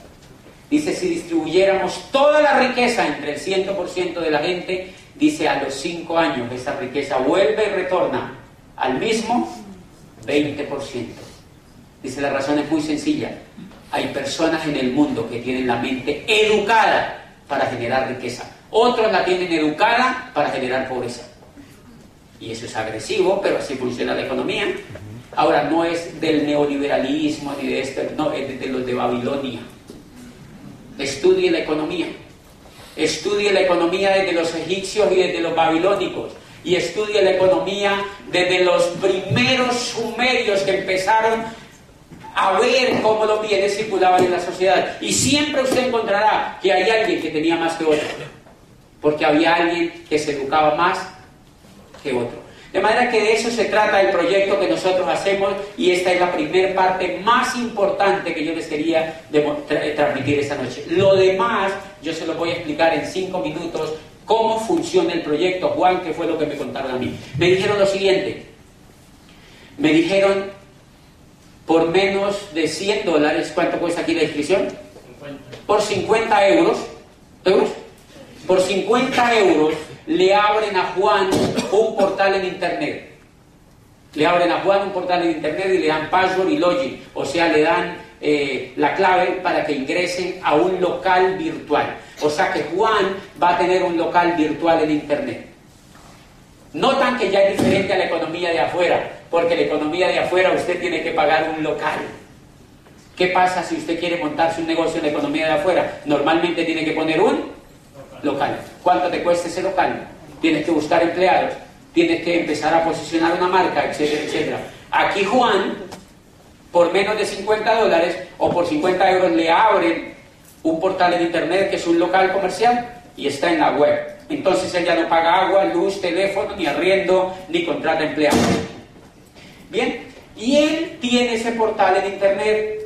Dice, si distribuyéramos toda la riqueza entre el 100% de la gente, dice, a los 5 años esa riqueza vuelve y retorna al mismo 20%. Dice, la razón es muy sencilla. Hay personas en el mundo que tienen la mente educada para generar riqueza. Otros la tienen educada para generar pobreza. Y eso es agresivo, pero así funciona la economía. Ahora, no es del neoliberalismo ni de esto, no, es de los de Babilonia estudie la economía. Estudie la economía desde los egipcios y desde los babilónicos. Y estudie la economía desde los primeros sumerios que empezaron a ver cómo los bienes circulaban en la sociedad. Y siempre usted encontrará que hay alguien que tenía más que otro. Porque había alguien que se educaba más que otro. De manera que de eso se trata el proyecto que nosotros hacemos y esta es la primera parte más importante que yo les quería transmitir esta noche. Lo demás yo se lo voy a explicar en cinco minutos cómo funciona el proyecto. Juan, ¿qué fue lo que me contaron a mí? Me dijeron lo siguiente. Me dijeron, por menos de 100 dólares, ¿cuánto cuesta aquí la inscripción? Por 50 euros, euros, por 50 euros le abren a Juan un portal en Internet. Le abren a Juan un portal en Internet y le dan password y login, o sea, le dan eh, la clave para que ingresen a un local virtual. O sea que Juan va a tener un local virtual en Internet. Notan que ya es diferente a la economía de afuera, porque la economía de afuera usted tiene que pagar un local. ¿Qué pasa si usted quiere montarse un negocio en la economía de afuera? Normalmente tiene que poner un local. ¿Cuánto te cuesta ese local? Tienes que buscar empleados, tienes que empezar a posicionar una marca, etcétera, etcétera. Aquí Juan, por menos de 50 dólares o por 50 euros le abren un portal en internet que es un local comercial y está en la web. Entonces él ya no paga agua, luz, teléfono, ni arriendo, ni contrata empleados. Bien, y él tiene ese portal en internet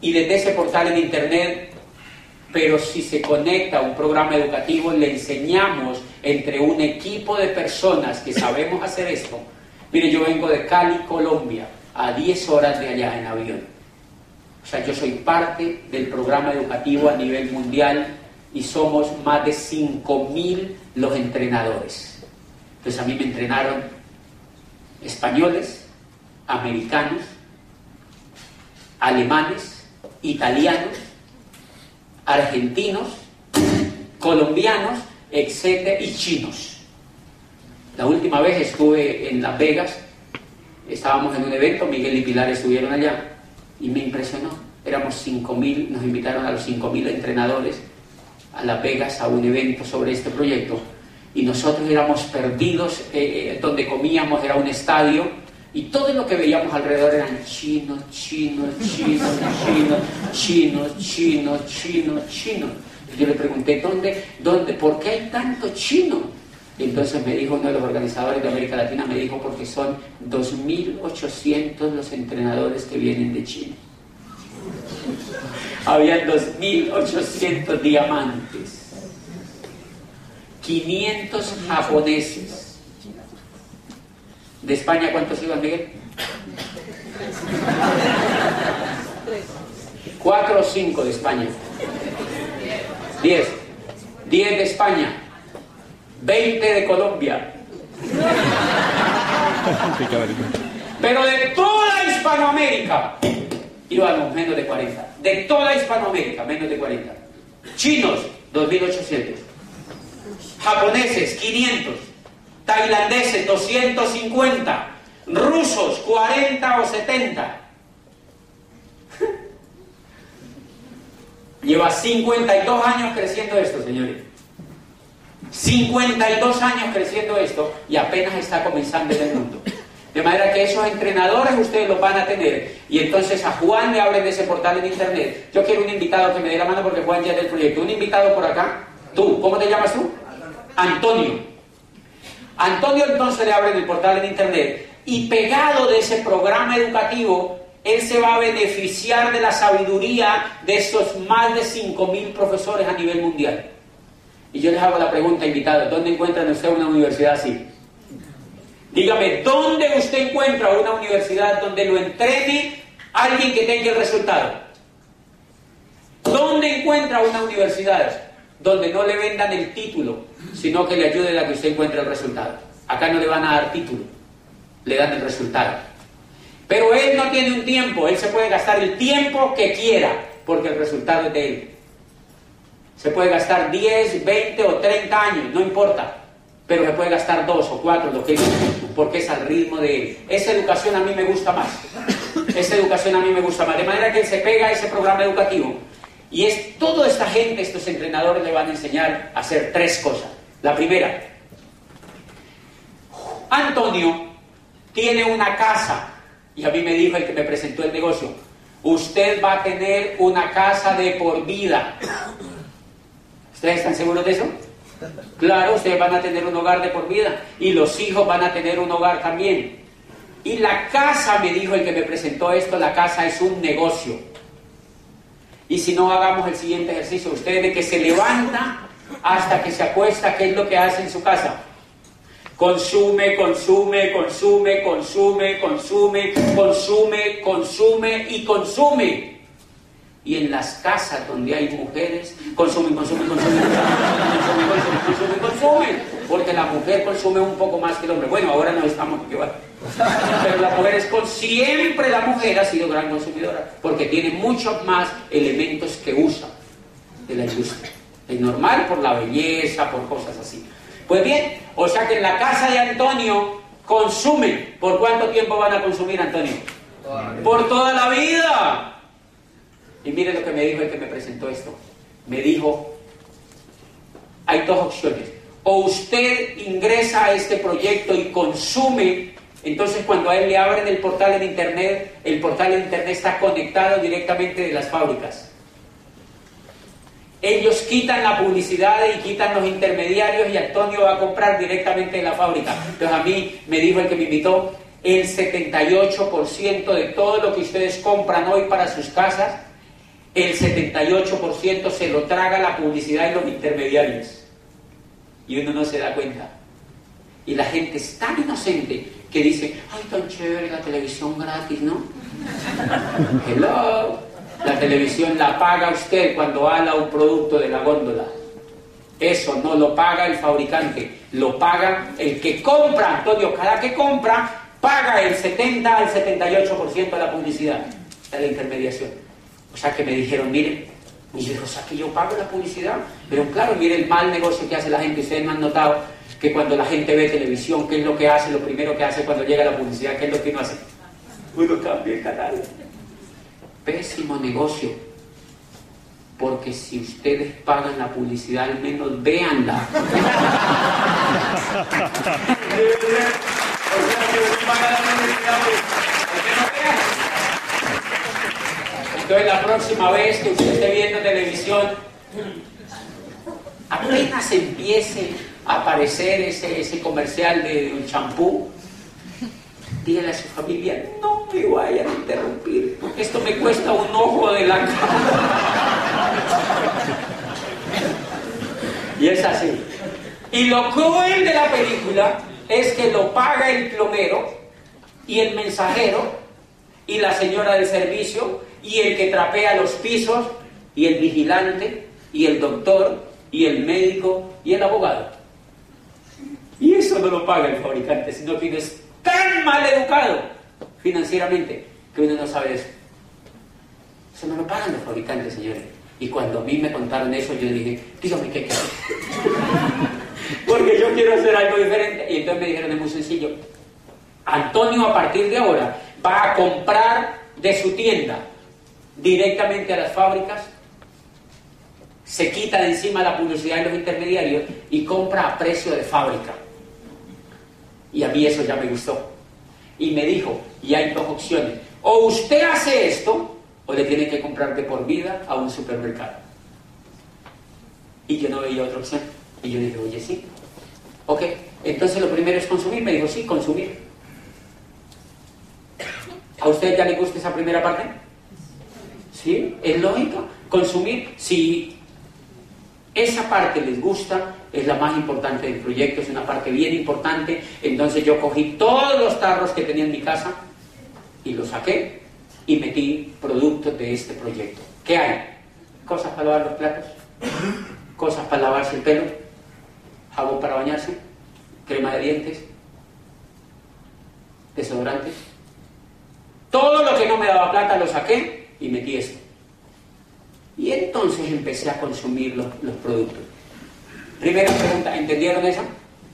y desde ese portal en internet pero si se conecta a un programa educativo, le enseñamos entre un equipo de personas que sabemos hacer esto. Mire, yo vengo de Cali, Colombia, a 10 horas de allá en avión. O sea, yo soy parte del programa educativo a nivel mundial y somos más de 5.000 los entrenadores. Entonces a mí me entrenaron españoles, americanos, alemanes, italianos, argentinos, colombianos, etcétera, y chinos. La última vez estuve en Las Vegas, estábamos en un evento, Miguel y Pilar estuvieron allá, y me impresionó. Éramos 5.000, nos invitaron a los 5.000 entrenadores a Las Vegas a un evento sobre este proyecto, y nosotros éramos perdidos, eh, eh, donde comíamos era un estadio, y todo lo que veíamos alrededor eran chinos, chinos, chinos, chinos, chinos, chinos, chinos, chinos. Yo le pregunté, ¿dónde, dónde, por qué hay tanto chino? Y entonces me dijo uno de los organizadores de América Latina, me dijo, porque son 2.800 los entrenadores que vienen de China. Habían 2.800 diamantes, 500 japoneses, ¿De España cuántos iban, Miguel? ¿Cuatro o cinco de España? Diez. Diez de España. Veinte de Colombia. Pero de toda Hispanoamérica íbamos menos de 40. De toda Hispanoamérica, menos de 40. Chinos, 2.800. japoneses 500, tailandeses 250, rusos 40 o 70. Lleva 52 años creciendo esto, señores. 52 años creciendo esto y apenas está comenzando en el mundo. De manera que esos entrenadores ustedes los van a tener. Y entonces a Juan le abren ese portal en internet. Yo quiero un invitado que me dé la mano porque Juan ya es del proyecto. Un invitado por acá. Tú, ¿cómo te llamas tú? Antonio. Antonio entonces le abre el portal en internet y pegado de ese programa educativo, él se va a beneficiar de la sabiduría de estos más de 5.000 profesores a nivel mundial. Y yo les hago la pregunta, invitado, ¿dónde encuentran usted una universidad así? Dígame, ¿dónde usted encuentra una universidad donde lo entrene alguien que tenga el resultado? ¿Dónde encuentra una universidad donde no le vendan el título, sino que le ayuden a que usted encuentre el resultado? Acá no le van a dar título, le dan el resultado. Pero él no tiene un tiempo, él se puede gastar el tiempo que quiera, porque el resultado es de él. Se puede gastar 10, 20 o 30 años, no importa. Pero se puede gastar 2 o 4, lo que porque es al ritmo de él. Esa educación a mí me gusta más. Esa educación a mí me gusta más. De manera que él se pega a ese programa educativo. Y es toda esta gente, estos entrenadores le van a enseñar a hacer tres cosas. La primera, Antonio tiene una casa. Y a mí me dijo el que me presentó el negocio, usted va a tener una casa de por vida. ¿Ustedes están seguros de eso? Claro, ustedes van a tener un hogar de por vida y los hijos van a tener un hogar también. Y la casa, me dijo el que me presentó esto, la casa es un negocio. Y si no hagamos el siguiente ejercicio, usted de que se levanta hasta que se acuesta, ¿qué es lo que hace en su casa? Consume, consume, consume, consume, consume, consume, consume y consume y en las casas donde hay mujeres consumen, consumen, consumen, consumen, consumen, consumen, consumen, porque la mujer consume un poco más que el hombre. Bueno, ahora no estamos. Pero la mujer es con siempre la mujer ha sido gran consumidora, porque tiene muchos más elementos que usa de la industria. Es normal por la belleza, por cosas así. Pues bien, o sea que en la casa de Antonio consumen. ¿Por cuánto tiempo van a consumir, Antonio? Por toda la vida. Y mire lo que me dijo el que me presentó esto. Me dijo, hay dos opciones. O usted ingresa a este proyecto y consume, entonces cuando a él le abren el portal en Internet, el portal en Internet está conectado directamente de las fábricas. Ellos quitan la publicidad y quitan los intermediarios y Antonio va a comprar directamente de la fábrica. Entonces a mí me dijo el que me invitó, el 78% de todo lo que ustedes compran hoy para sus casas el 78% se lo traga la publicidad y los intermediarios. Y uno no se da cuenta. Y la gente es tan inocente que dice, ay, tan chévere la televisión gratis, ¿no? Hello. La televisión la paga usted cuando habla un producto de la góndola. Eso no lo paga el fabricante, lo paga el que compra. Antonio, cada que compra, paga el 70 al 78% de la publicidad, de la intermediación. O sea que me dijeron, miren, y yo o sea que yo pago la publicidad, pero claro, miren el mal negocio que hace la gente. Ustedes me han notado que cuando la gente ve televisión, ¿qué es lo que hace? Lo primero que hace cuando llega la publicidad, ¿qué es lo que uno hace? Uno cambia el canal. Pésimo negocio. Porque si ustedes pagan la publicidad, al menos véanla. Entonces la próxima vez que usted esté viendo televisión, apenas empiece a aparecer ese, ese comercial de, un champú, dígale a su familia, no me vayan a interrumpir, esto me cuesta un ojo de la cara. y es así. Y lo cruel de la película es que lo paga el plomero y el mensajero y la señora del servicio y el que trapea los pisos, y el vigilante, y el doctor, y el médico, y el abogado. Y eso no lo paga el fabricante, sino que uno es tan mal educado financieramente que uno no sabe eso. Eso no lo pagan los fabricantes, señores. Y cuando a mí me contaron eso, yo dije, dígame qué quiero. porque yo quiero hacer algo diferente. Y entonces me dijeron, es muy sencillo. Antonio a partir de ahora va a comprar de su tienda directamente a las fábricas, se quita de encima la publicidad de los intermediarios y compra a precio de fábrica. Y a mí eso ya me gustó. Y me dijo, y hay dos opciones, o usted hace esto, o le tiene que comprar de por vida a un supermercado. Y yo no veía otra opción. Y yo dije, oye, sí. Ok, entonces lo primero es consumir. Me dijo, sí, consumir. ¿A usted ya le gusta esa primera parte? ¿Sí? ¿Es lógico? Consumir, si esa parte les gusta, es la más importante del proyecto, es una parte bien importante. Entonces yo cogí todos los tarros que tenía en mi casa y los saqué y metí productos de este proyecto. ¿Qué hay? Cosas para lavar los platos, cosas para lavarse el pelo, jabón para bañarse, crema de dientes, desodorantes. Todo lo que no me daba plata lo saqué y metí esto. Y entonces empecé a consumir los, productos. Primera pregunta, ¿entendieron esa?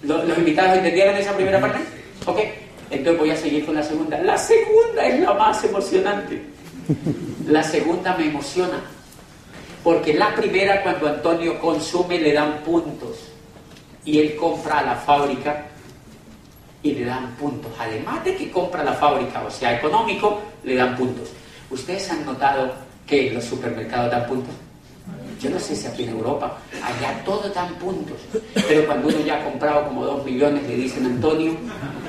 ¿Los, ¿Los, invitados entendieron esa primera parte? Ok, entonces voy a seguir con la segunda. La segunda es la más emocionante. La segunda me emociona. Porque la primera, cuando Antonio consume, le dan puntos. Y él compra a la fábrica y le dan puntos. Además de que compra la fábrica, o sea, económico, le dan puntos. ¿Ustedes han notado que los supermercados dan puntos? Yo no sé si aquí en Europa, allá todo dan puntos. Pero cuando uno ya ha comprado como dos millones, le dicen Antonio,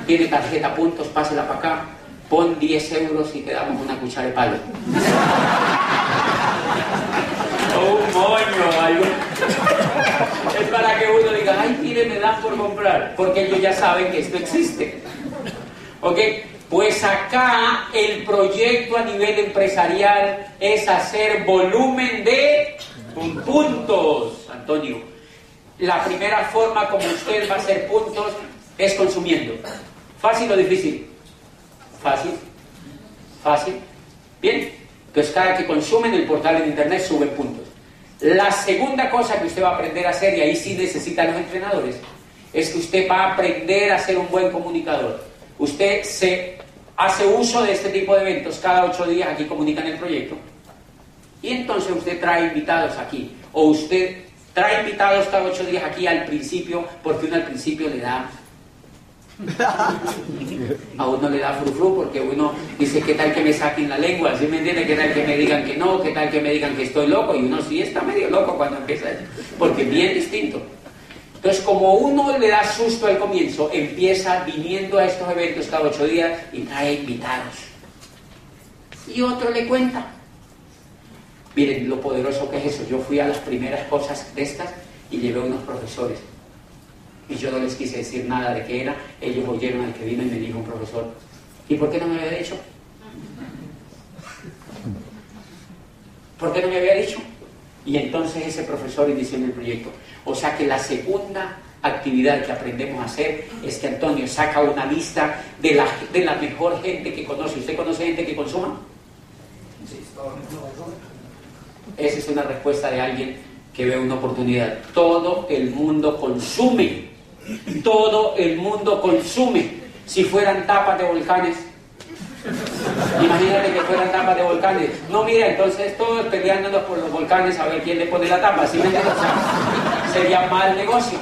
tiene tarjeta puntos, pásela para acá, pon 10 euros y te damos una cuchara de palo. o un moño, algo. Es para que uno diga, ay, mire, me dan por comprar, porque ellos ya saben que esto existe. ¿Ok? Pues acá el proyecto a nivel empresarial es hacer volumen de puntos, Antonio. La primera forma como usted va a hacer puntos es consumiendo. ¿Fácil o difícil? Fácil. Fácil. Bien. Entonces cada que consume en el portal de internet sube puntos. La segunda cosa que usted va a aprender a hacer, y ahí sí necesita los entrenadores, es que usted va a aprender a ser un buen comunicador. Usted se hace uso de este tipo de eventos cada ocho días, aquí comunican el proyecto, y entonces usted trae invitados aquí, o usted trae invitados cada ocho días aquí al principio, porque uno al principio le da a uno le da frufru porque uno dice, ¿qué tal que me saquen la lengua? ¿Sí me entiende? ¿Qué tal que me digan que no? ¿Qué tal que me digan que estoy loco? Y uno sí está medio loco cuando empieza porque es bien distinto. Entonces, como uno le da susto al comienzo, empieza viniendo a estos eventos cada ocho días y trae invitados. Y otro le cuenta. Miren lo poderoso que es eso. Yo fui a las primeras cosas de estas y llevé a unos profesores y yo no les quise decir nada de qué era. Ellos oyeron al que vino y me dijo un profesor, ¿y por qué no me había dicho? ¿Por qué no me había dicho? Y entonces ese profesor inició en el proyecto. O sea que la segunda actividad que aprendemos a hacer es que Antonio saca una lista de la, de la mejor gente que conoce. ¿Usted conoce gente que consuma? Esa es una respuesta de alguien que ve una oportunidad. Todo el mundo consume todo el mundo consume. Si fueran tapas de volcanes, imagínate que fueran tapas de volcanes. No, mira, entonces todos peleándonos por los volcanes a ver quién le pone la tapa. ¿sí me sería mal negocio.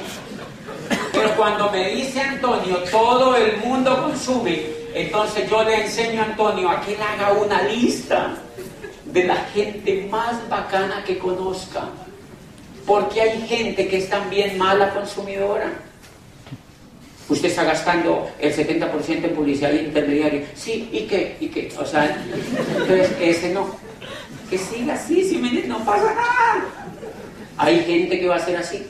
Pero cuando me dice Antonio, todo el mundo consume, entonces yo le enseño a Antonio a que haga una lista de la gente más bacana que conozca. Porque hay gente que es también mala consumidora usted está gastando el 70% en publicidad intermediaria. Sí, ¿y qué? ¿Y qué? O sea, entonces ese no. Que siga así, si no pasa nada. Hay gente que va a ser así.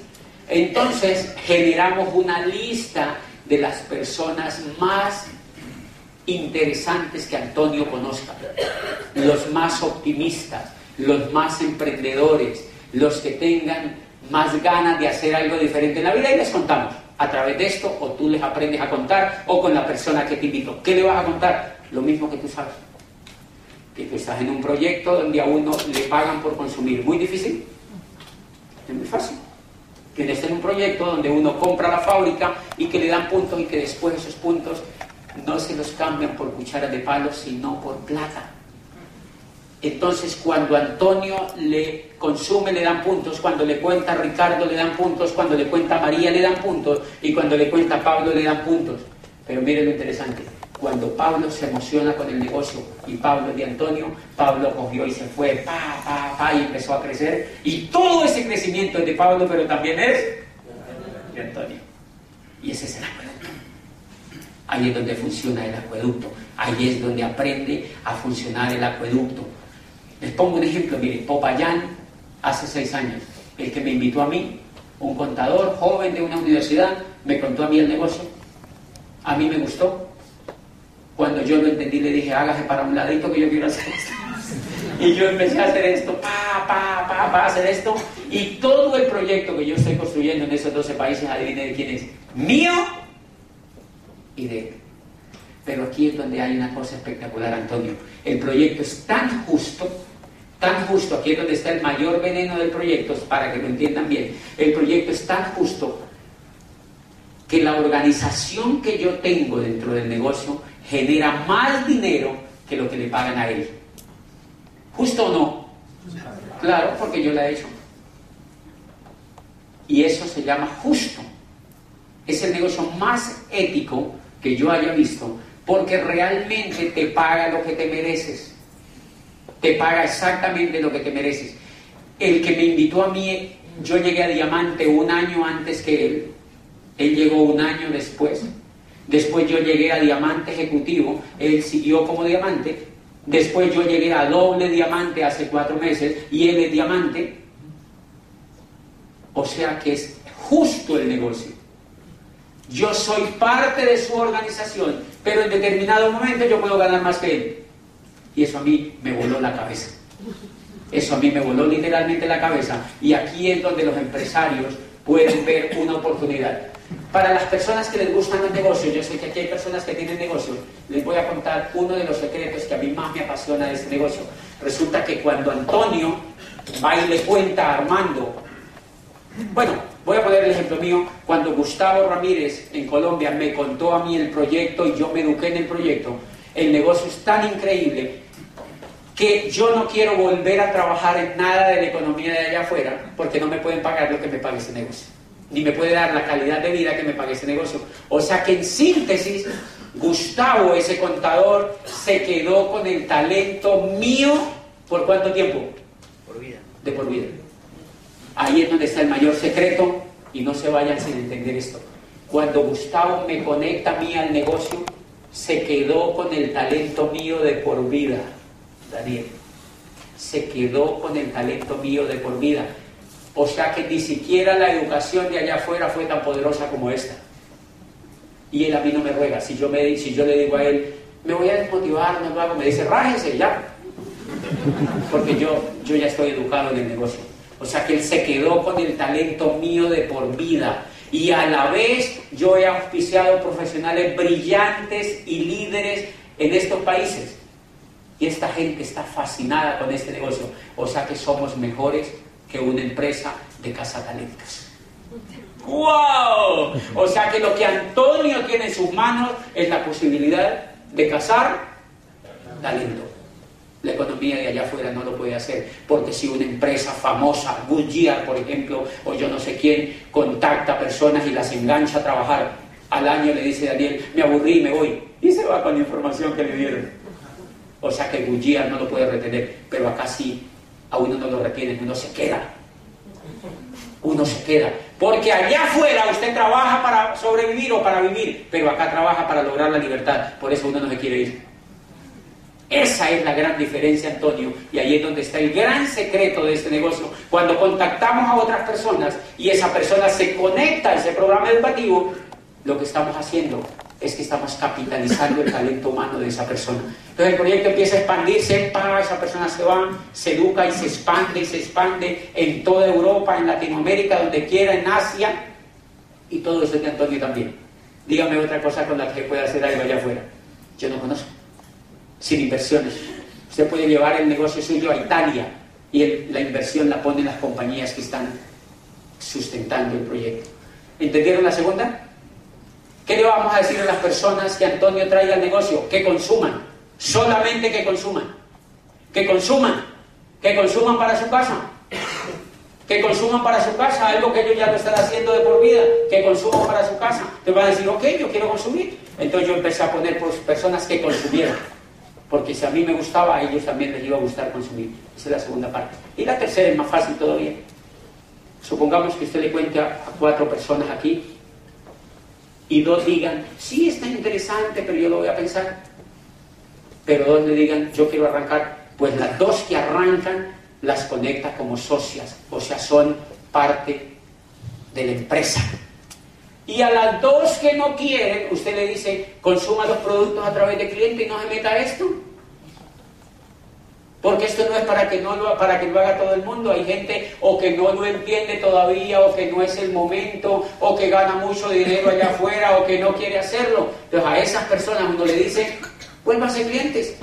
Entonces generamos una lista de las personas más interesantes que Antonio conozca. Los más optimistas, los más emprendedores, los que tengan más ganas de hacer algo diferente en la vida y les contamos a través de esto, o tú les aprendes a contar, o con la persona que te invitó. ¿Qué le vas a contar? Lo mismo que tú sabes. Que tú estás en un proyecto donde a uno le pagan por consumir. ¿Muy difícil? Es muy fácil. en un proyecto donde uno compra la fábrica y que le dan puntos y que después esos puntos no se los cambian por cucharas de palo, sino por plata. Entonces, cuando Antonio le consume, le dan puntos, cuando le cuenta Ricardo, le dan puntos, cuando le cuenta María, le dan puntos, y cuando le cuenta Pablo, le dan puntos. Pero miren lo interesante, cuando Pablo se emociona con el negocio y Pablo de Antonio, Pablo cogió y se fue, pa, pa, pa, y empezó a crecer. Y todo ese crecimiento es de Pablo, pero también es de Antonio. Y ese es el acueducto. Ahí es donde funciona el acueducto. Ahí es donde aprende a funcionar el acueducto. Les pongo un ejemplo, miren, Popayán, hace seis años, el que me invitó a mí, un contador joven de una universidad, me contó a mí el negocio, a mí me gustó. Cuando yo lo entendí, le dije, hágase para un ladito que yo quiero hacer esto. Y yo empecé a hacer esto, pa, pa, pa, pa, hacer esto. Y todo el proyecto que yo estoy construyendo en esos 12 países, adivinen de quién es. Mío y de él. Pero aquí es donde hay una cosa espectacular, Antonio. El proyecto es tan justo tan justo, aquí es donde está el mayor veneno del proyecto, para que lo entiendan bien, el proyecto es tan justo que la organización que yo tengo dentro del negocio genera más dinero que lo que le pagan a él. ¿Justo o no? Claro, porque yo la he hecho. Y eso se llama justo. Es el negocio más ético que yo haya visto, porque realmente te paga lo que te mereces te paga exactamente lo que te mereces. El que me invitó a mí, yo llegué a diamante un año antes que él, él llegó un año después. Después yo llegué a diamante ejecutivo, él siguió como diamante. Después yo llegué a doble diamante hace cuatro meses y él es diamante. O sea que es justo el negocio. Yo soy parte de su organización, pero en determinado momento yo puedo ganar más que él. Y eso a mí me voló la cabeza. Eso a mí me voló literalmente la cabeza. Y aquí es donde los empresarios pueden ver una oportunidad. Para las personas que les gustan los negocios, yo sé que aquí hay personas que tienen negocios, les voy a contar uno de los secretos que a mí más me apasiona de este negocio. Resulta que cuando Antonio va y le cuenta Armando, bueno, voy a poner el ejemplo mío, cuando Gustavo Ramírez en Colombia me contó a mí el proyecto y yo me eduqué en el proyecto, el negocio es tan increíble que yo no quiero volver a trabajar en nada de la economía de allá afuera porque no me pueden pagar lo que me pague ese negocio, ni me puede dar la calidad de vida que me pague ese negocio. O sea que en síntesis, Gustavo, ese contador, se quedó con el talento mío por cuánto tiempo? Por vida. De por vida. Ahí es donde está el mayor secreto y no se vayan sin entender esto. Cuando Gustavo me conecta a mí al negocio, se quedó con el talento mío de por vida, Daniel. Se quedó con el talento mío de por vida. O sea que ni siquiera la educación de allá afuera fue tan poderosa como esta. Y él a mí no me ruega. Si yo, me, si yo le digo a él, me voy a desmotivar, no lo hago, me dice, rájese ya. Porque yo, yo ya estoy educado en el negocio. O sea que él se quedó con el talento mío de por vida y a la vez yo he auspiciado profesionales brillantes y líderes en estos países. Y esta gente está fascinada con este negocio. O sea que somos mejores que una empresa de cazatalentos. ¡Wow! O sea que lo que Antonio tiene en sus manos es la posibilidad de cazar talento. La economía de allá afuera no lo puede hacer, porque si una empresa famosa, Goodyear, por ejemplo, o yo no sé quién, contacta a personas y las engancha a trabajar, al año le dice Daniel, me aburrí y me voy, y se va con la información que le dieron. O sea que Goodyear no lo puede retener, pero acá sí, a uno no lo retiene, uno se queda. Uno se queda. Porque allá afuera usted trabaja para sobrevivir o para vivir, pero acá trabaja para lograr la libertad. Por eso uno no se quiere ir. Esa es la gran diferencia, Antonio, y ahí es donde está el gran secreto de este negocio. Cuando contactamos a otras personas y esa persona se conecta a ese programa educativo, lo que estamos haciendo es que estamos capitalizando el talento humano de esa persona. Entonces el proyecto empieza a expandirse, para esa persona se va, se educa y se expande y se expande en toda Europa, en Latinoamérica, donde quiera, en Asia, y todo eso es de Antonio también. Dígame otra cosa con la que pueda hacer algo allá afuera. Yo no conozco sin inversiones. Usted puede llevar el negocio suyo a Italia y la inversión la ponen las compañías que están sustentando el proyecto. ¿Entendieron la segunda? ¿Qué le vamos a decir a las personas que Antonio traiga al negocio? Que consuman, solamente que consuman, que consuman, que consuman para su casa, que consuman para su casa, algo que ellos ya lo están haciendo de por vida, que consuman para su casa. Te van a decir, ok, yo quiero consumir. Entonces yo empecé a poner pues, personas que consumieran, porque si a mí me gustaba, a ellos también les iba a gustar consumir. Esa es la segunda parte. Y la tercera es más fácil todavía. Supongamos que usted le cuente a cuatro personas aquí y dos digan, sí, está interesante, pero yo lo voy a pensar. Pero dos le digan, yo quiero arrancar. Pues las dos que arrancan las conecta como socias, o sea, son parte de la empresa. Y a las dos que no quieren, usted le dice, consuma los productos a través de cliente y no se meta esto. Porque esto no es para que, no lo, para que lo haga todo el mundo. Hay gente o que no lo entiende todavía, o que no es el momento, o que gana mucho dinero allá afuera, o que no quiere hacerlo. Entonces a esas personas uno le dice, ser clientes.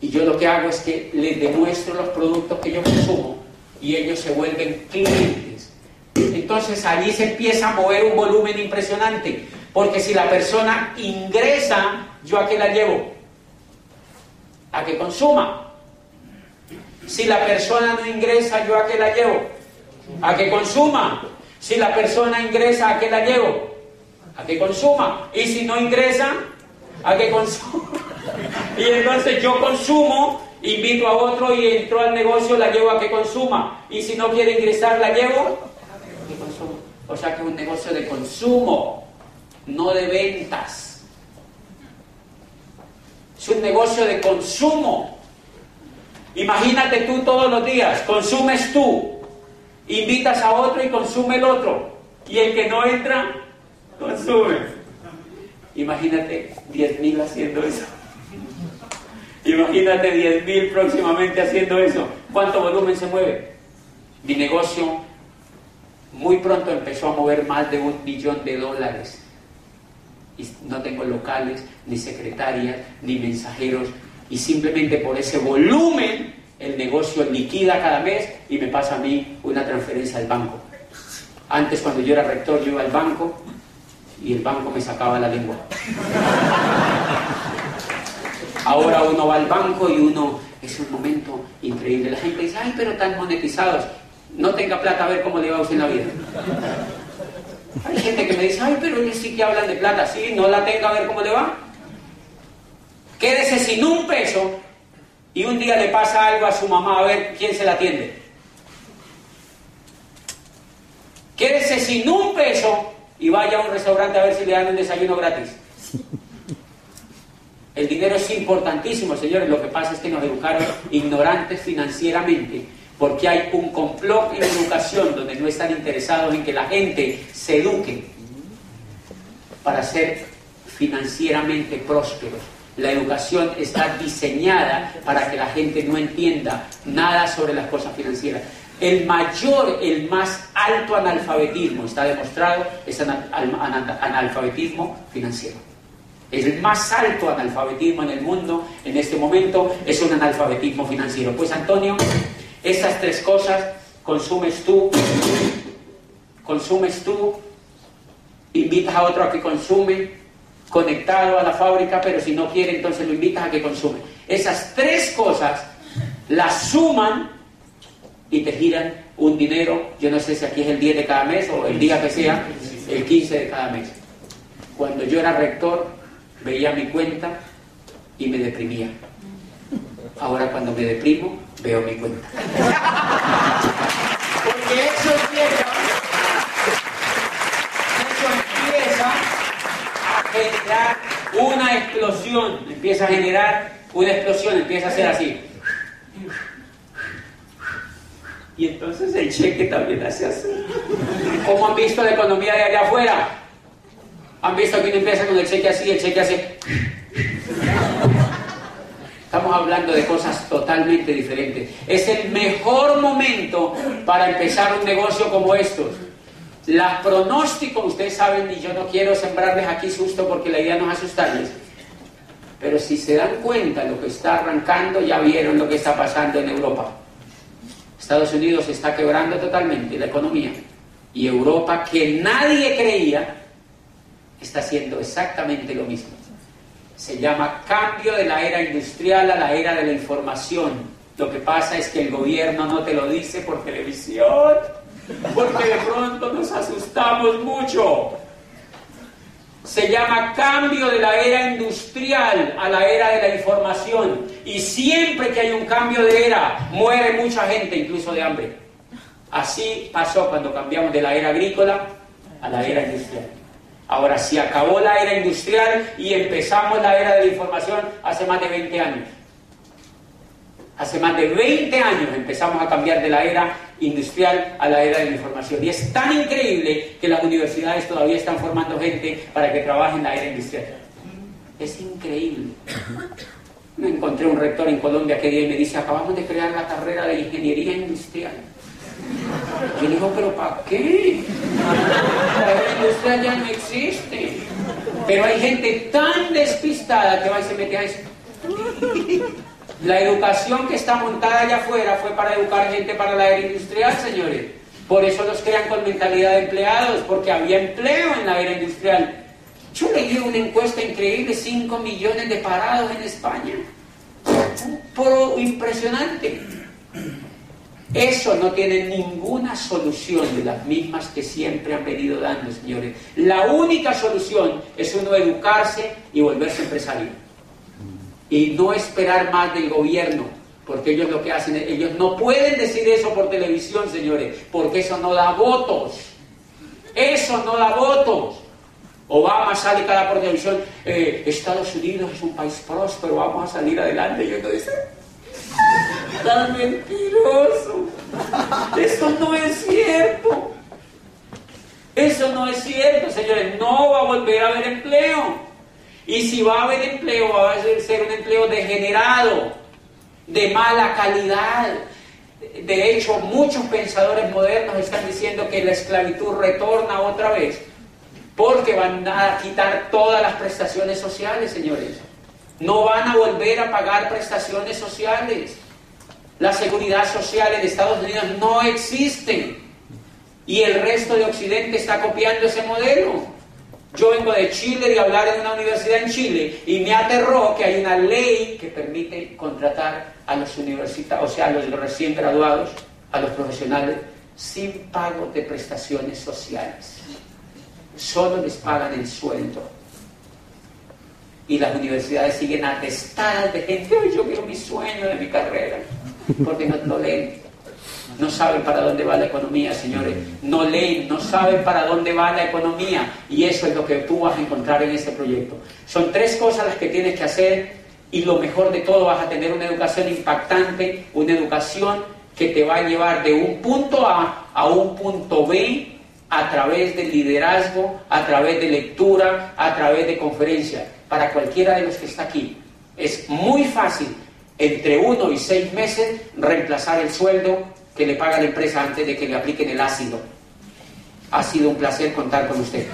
Y yo lo que hago es que les demuestro los productos que yo consumo y ellos se vuelven clientes. Entonces allí se empieza a mover un volumen impresionante. Porque si la persona ingresa, ¿yo a qué la llevo? A que consuma. Si la persona no ingresa, ¿yo a qué la llevo? A que consuma. Si la persona ingresa, ¿a qué la llevo? A que consuma. Y si no ingresa, a que consuma. Y entonces yo consumo, invito a otro y entro al negocio, la llevo a que consuma. Y si no quiere ingresar, la llevo a que consuma. O sea que es un negocio de consumo, no de ventas. Es un negocio de consumo. Imagínate tú todos los días, consumes tú, invitas a otro y consume el otro. Y el que no entra, consume. Imagínate 10.000 haciendo eso. Imagínate 10.000 próximamente haciendo eso. ¿Cuánto volumen se mueve? Mi negocio muy pronto empezó a mover más de un millón de dólares. No tengo locales, ni secretarias, ni mensajeros, y simplemente por ese volumen el negocio liquida cada mes y me pasa a mí una transferencia al banco. Antes cuando yo era rector yo iba al banco y el banco me sacaba la lengua. Ahora uno va al banco y uno es un momento increíble. La gente dice, ay, pero tan monetizados. No tenga plata a ver cómo le va a usted en la vida. Hay gente que me dice, ay, pero ellos sí que hablan de plata. Sí, no la tenga a ver cómo le va. Quédese sin un peso y un día le pasa algo a su mamá a ver quién se la atiende. Quédese sin un peso y vaya a un restaurante a ver si le dan un desayuno gratis. El dinero es importantísimo, señores. Lo que pasa es que nos educaron ignorantes financieramente porque hay un complot en educación donde no están interesados en que la gente se eduque para ser financieramente prósperos. La educación está diseñada para que la gente no entienda nada sobre las cosas financieras. El mayor, el más alto analfabetismo, está demostrado, es analfabetismo financiero. El más alto analfabetismo en el mundo en este momento es un analfabetismo financiero. Pues Antonio, esas tres cosas consumes tú, consumes tú, invitas a otro a que consume, conectado a la fábrica, pero si no quiere, entonces lo invitas a que consume. Esas tres cosas las suman y te giran un dinero, yo no sé si aquí es el 10 de cada mes o el día que sea, el 15 de cada mes. Cuando yo era rector, veía mi cuenta y me deprimía. Ahora cuando me deprimo, veo mi cuenta. Porque eso empieza, eso empieza generar una explosión, empieza a generar una explosión, empieza a ser así. Y entonces el cheque también hace así. ¿Cómo han visto la economía de allá afuera? ¿Han visto que uno empieza con el cheque así, el cheque así? Estamos hablando de cosas totalmente diferentes. Es el mejor momento para empezar un negocio como estos. Las pronósticos, ustedes saben, y yo no quiero sembrarles aquí susto porque la idea no es asustarles, pero si se dan cuenta lo que está arrancando, ya vieron lo que está pasando en Europa. Estados Unidos está quebrando totalmente la economía. Y Europa, que nadie creía, está haciendo exactamente lo mismo. Se llama cambio de la era industrial a la era de la información. Lo que pasa es que el gobierno no te lo dice por televisión, porque de pronto nos asustamos mucho. Se llama cambio de la era industrial a la era de la información. Y siempre que hay un cambio de era, muere mucha gente, incluso de hambre. Así pasó cuando cambiamos de la era agrícola a la era industrial. Ahora, si acabó la era industrial y empezamos la era de la información hace más de 20 años. Hace más de 20 años empezamos a cambiar de la era industrial a la era de la información. Y es tan increíble que las universidades todavía están formando gente para que trabaje en la era industrial. Es increíble. Me encontré un rector en Colombia que día me dice, acabamos de crear la carrera de ingeniería industrial. Yo le digo, pero ¿para qué? La era industrial ya no existe. Pero hay gente tan despistada que va y se mete a eso. La educación que está montada allá afuera fue para educar gente para la era industrial, señores. Por eso los crean con mentalidad de empleados, porque había empleo en la era industrial. Yo leí una encuesta increíble, 5 millones de parados en España. Impresionante. Eso no tiene ninguna solución de las mismas que siempre han venido dando, señores. La única solución es uno educarse y volverse empresario y no esperar más del gobierno, porque ellos lo que hacen, ellos no pueden decir eso por televisión, señores, porque eso no da votos. Eso no da votos. Obama sale cada por televisión, eh, Estados Unidos es un país próspero, vamos a salir adelante. Y uno dice, tan mentiroso. Eso no es cierto. Eso no es cierto, señores. No va a volver a haber empleo. Y si va a haber empleo, va a ser un empleo degenerado, de mala calidad. De hecho, muchos pensadores modernos están diciendo que la esclavitud retorna otra vez, porque van a quitar todas las prestaciones sociales, señores. No van a volver a pagar prestaciones sociales. La seguridad social en Estados Unidos no existe. Y el resto de Occidente está copiando ese modelo. Yo vengo de Chile de hablar en una universidad en Chile y me aterró que hay una ley que permite contratar a los universitarios, o sea, a los recién graduados, a los profesionales, sin pago de prestaciones sociales. Solo les pagan el sueldo. Y las universidades siguen atestadas de gente, ¡ay, yo quiero mi sueño de mi carrera! Porque no lo leen. No saben para dónde va la economía, señores. No leen, no saben para dónde va la economía. Y eso es lo que tú vas a encontrar en este proyecto. Son tres cosas las que tienes que hacer y lo mejor de todo vas a tener una educación impactante, una educación que te va a llevar de un punto A a un punto B a través del liderazgo, a través de lectura, a través de conferencia. Para cualquiera de los que está aquí, es muy fácil entre uno y seis meses reemplazar el sueldo que le paga la empresa antes de que le apliquen el ácido. Ha sido un placer contar con usted.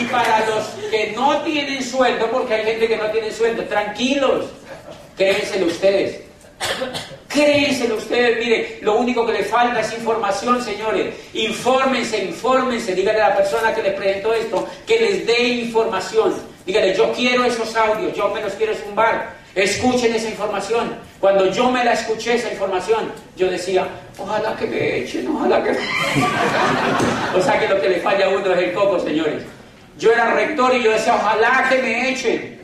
Y para los que no tienen sueldo, porque hay gente que no tiene sueldo, tranquilos, créenselo ustedes. Créenselo ustedes, mire, lo único que le falta es información, señores. Infórmense, infórmense, díganle a la persona que les presentó esto que les dé información. Díganle, yo quiero esos audios, yo me los quiero zumbar. Escuchen esa información. Cuando yo me la escuché, esa información, yo decía, ojalá que me echen, ojalá que o sea que lo que le falla a uno es el coco, señores. Yo era rector y yo decía, ojalá que me echen.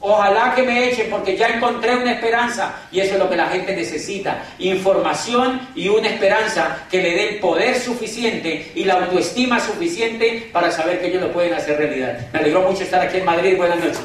Ojalá que me echen porque ya encontré una esperanza y eso es lo que la gente necesita. Información y una esperanza que le dé el poder suficiente y la autoestima suficiente para saber que ellos lo pueden hacer realidad. Me alegró mucho estar aquí en Madrid. Buenas noches.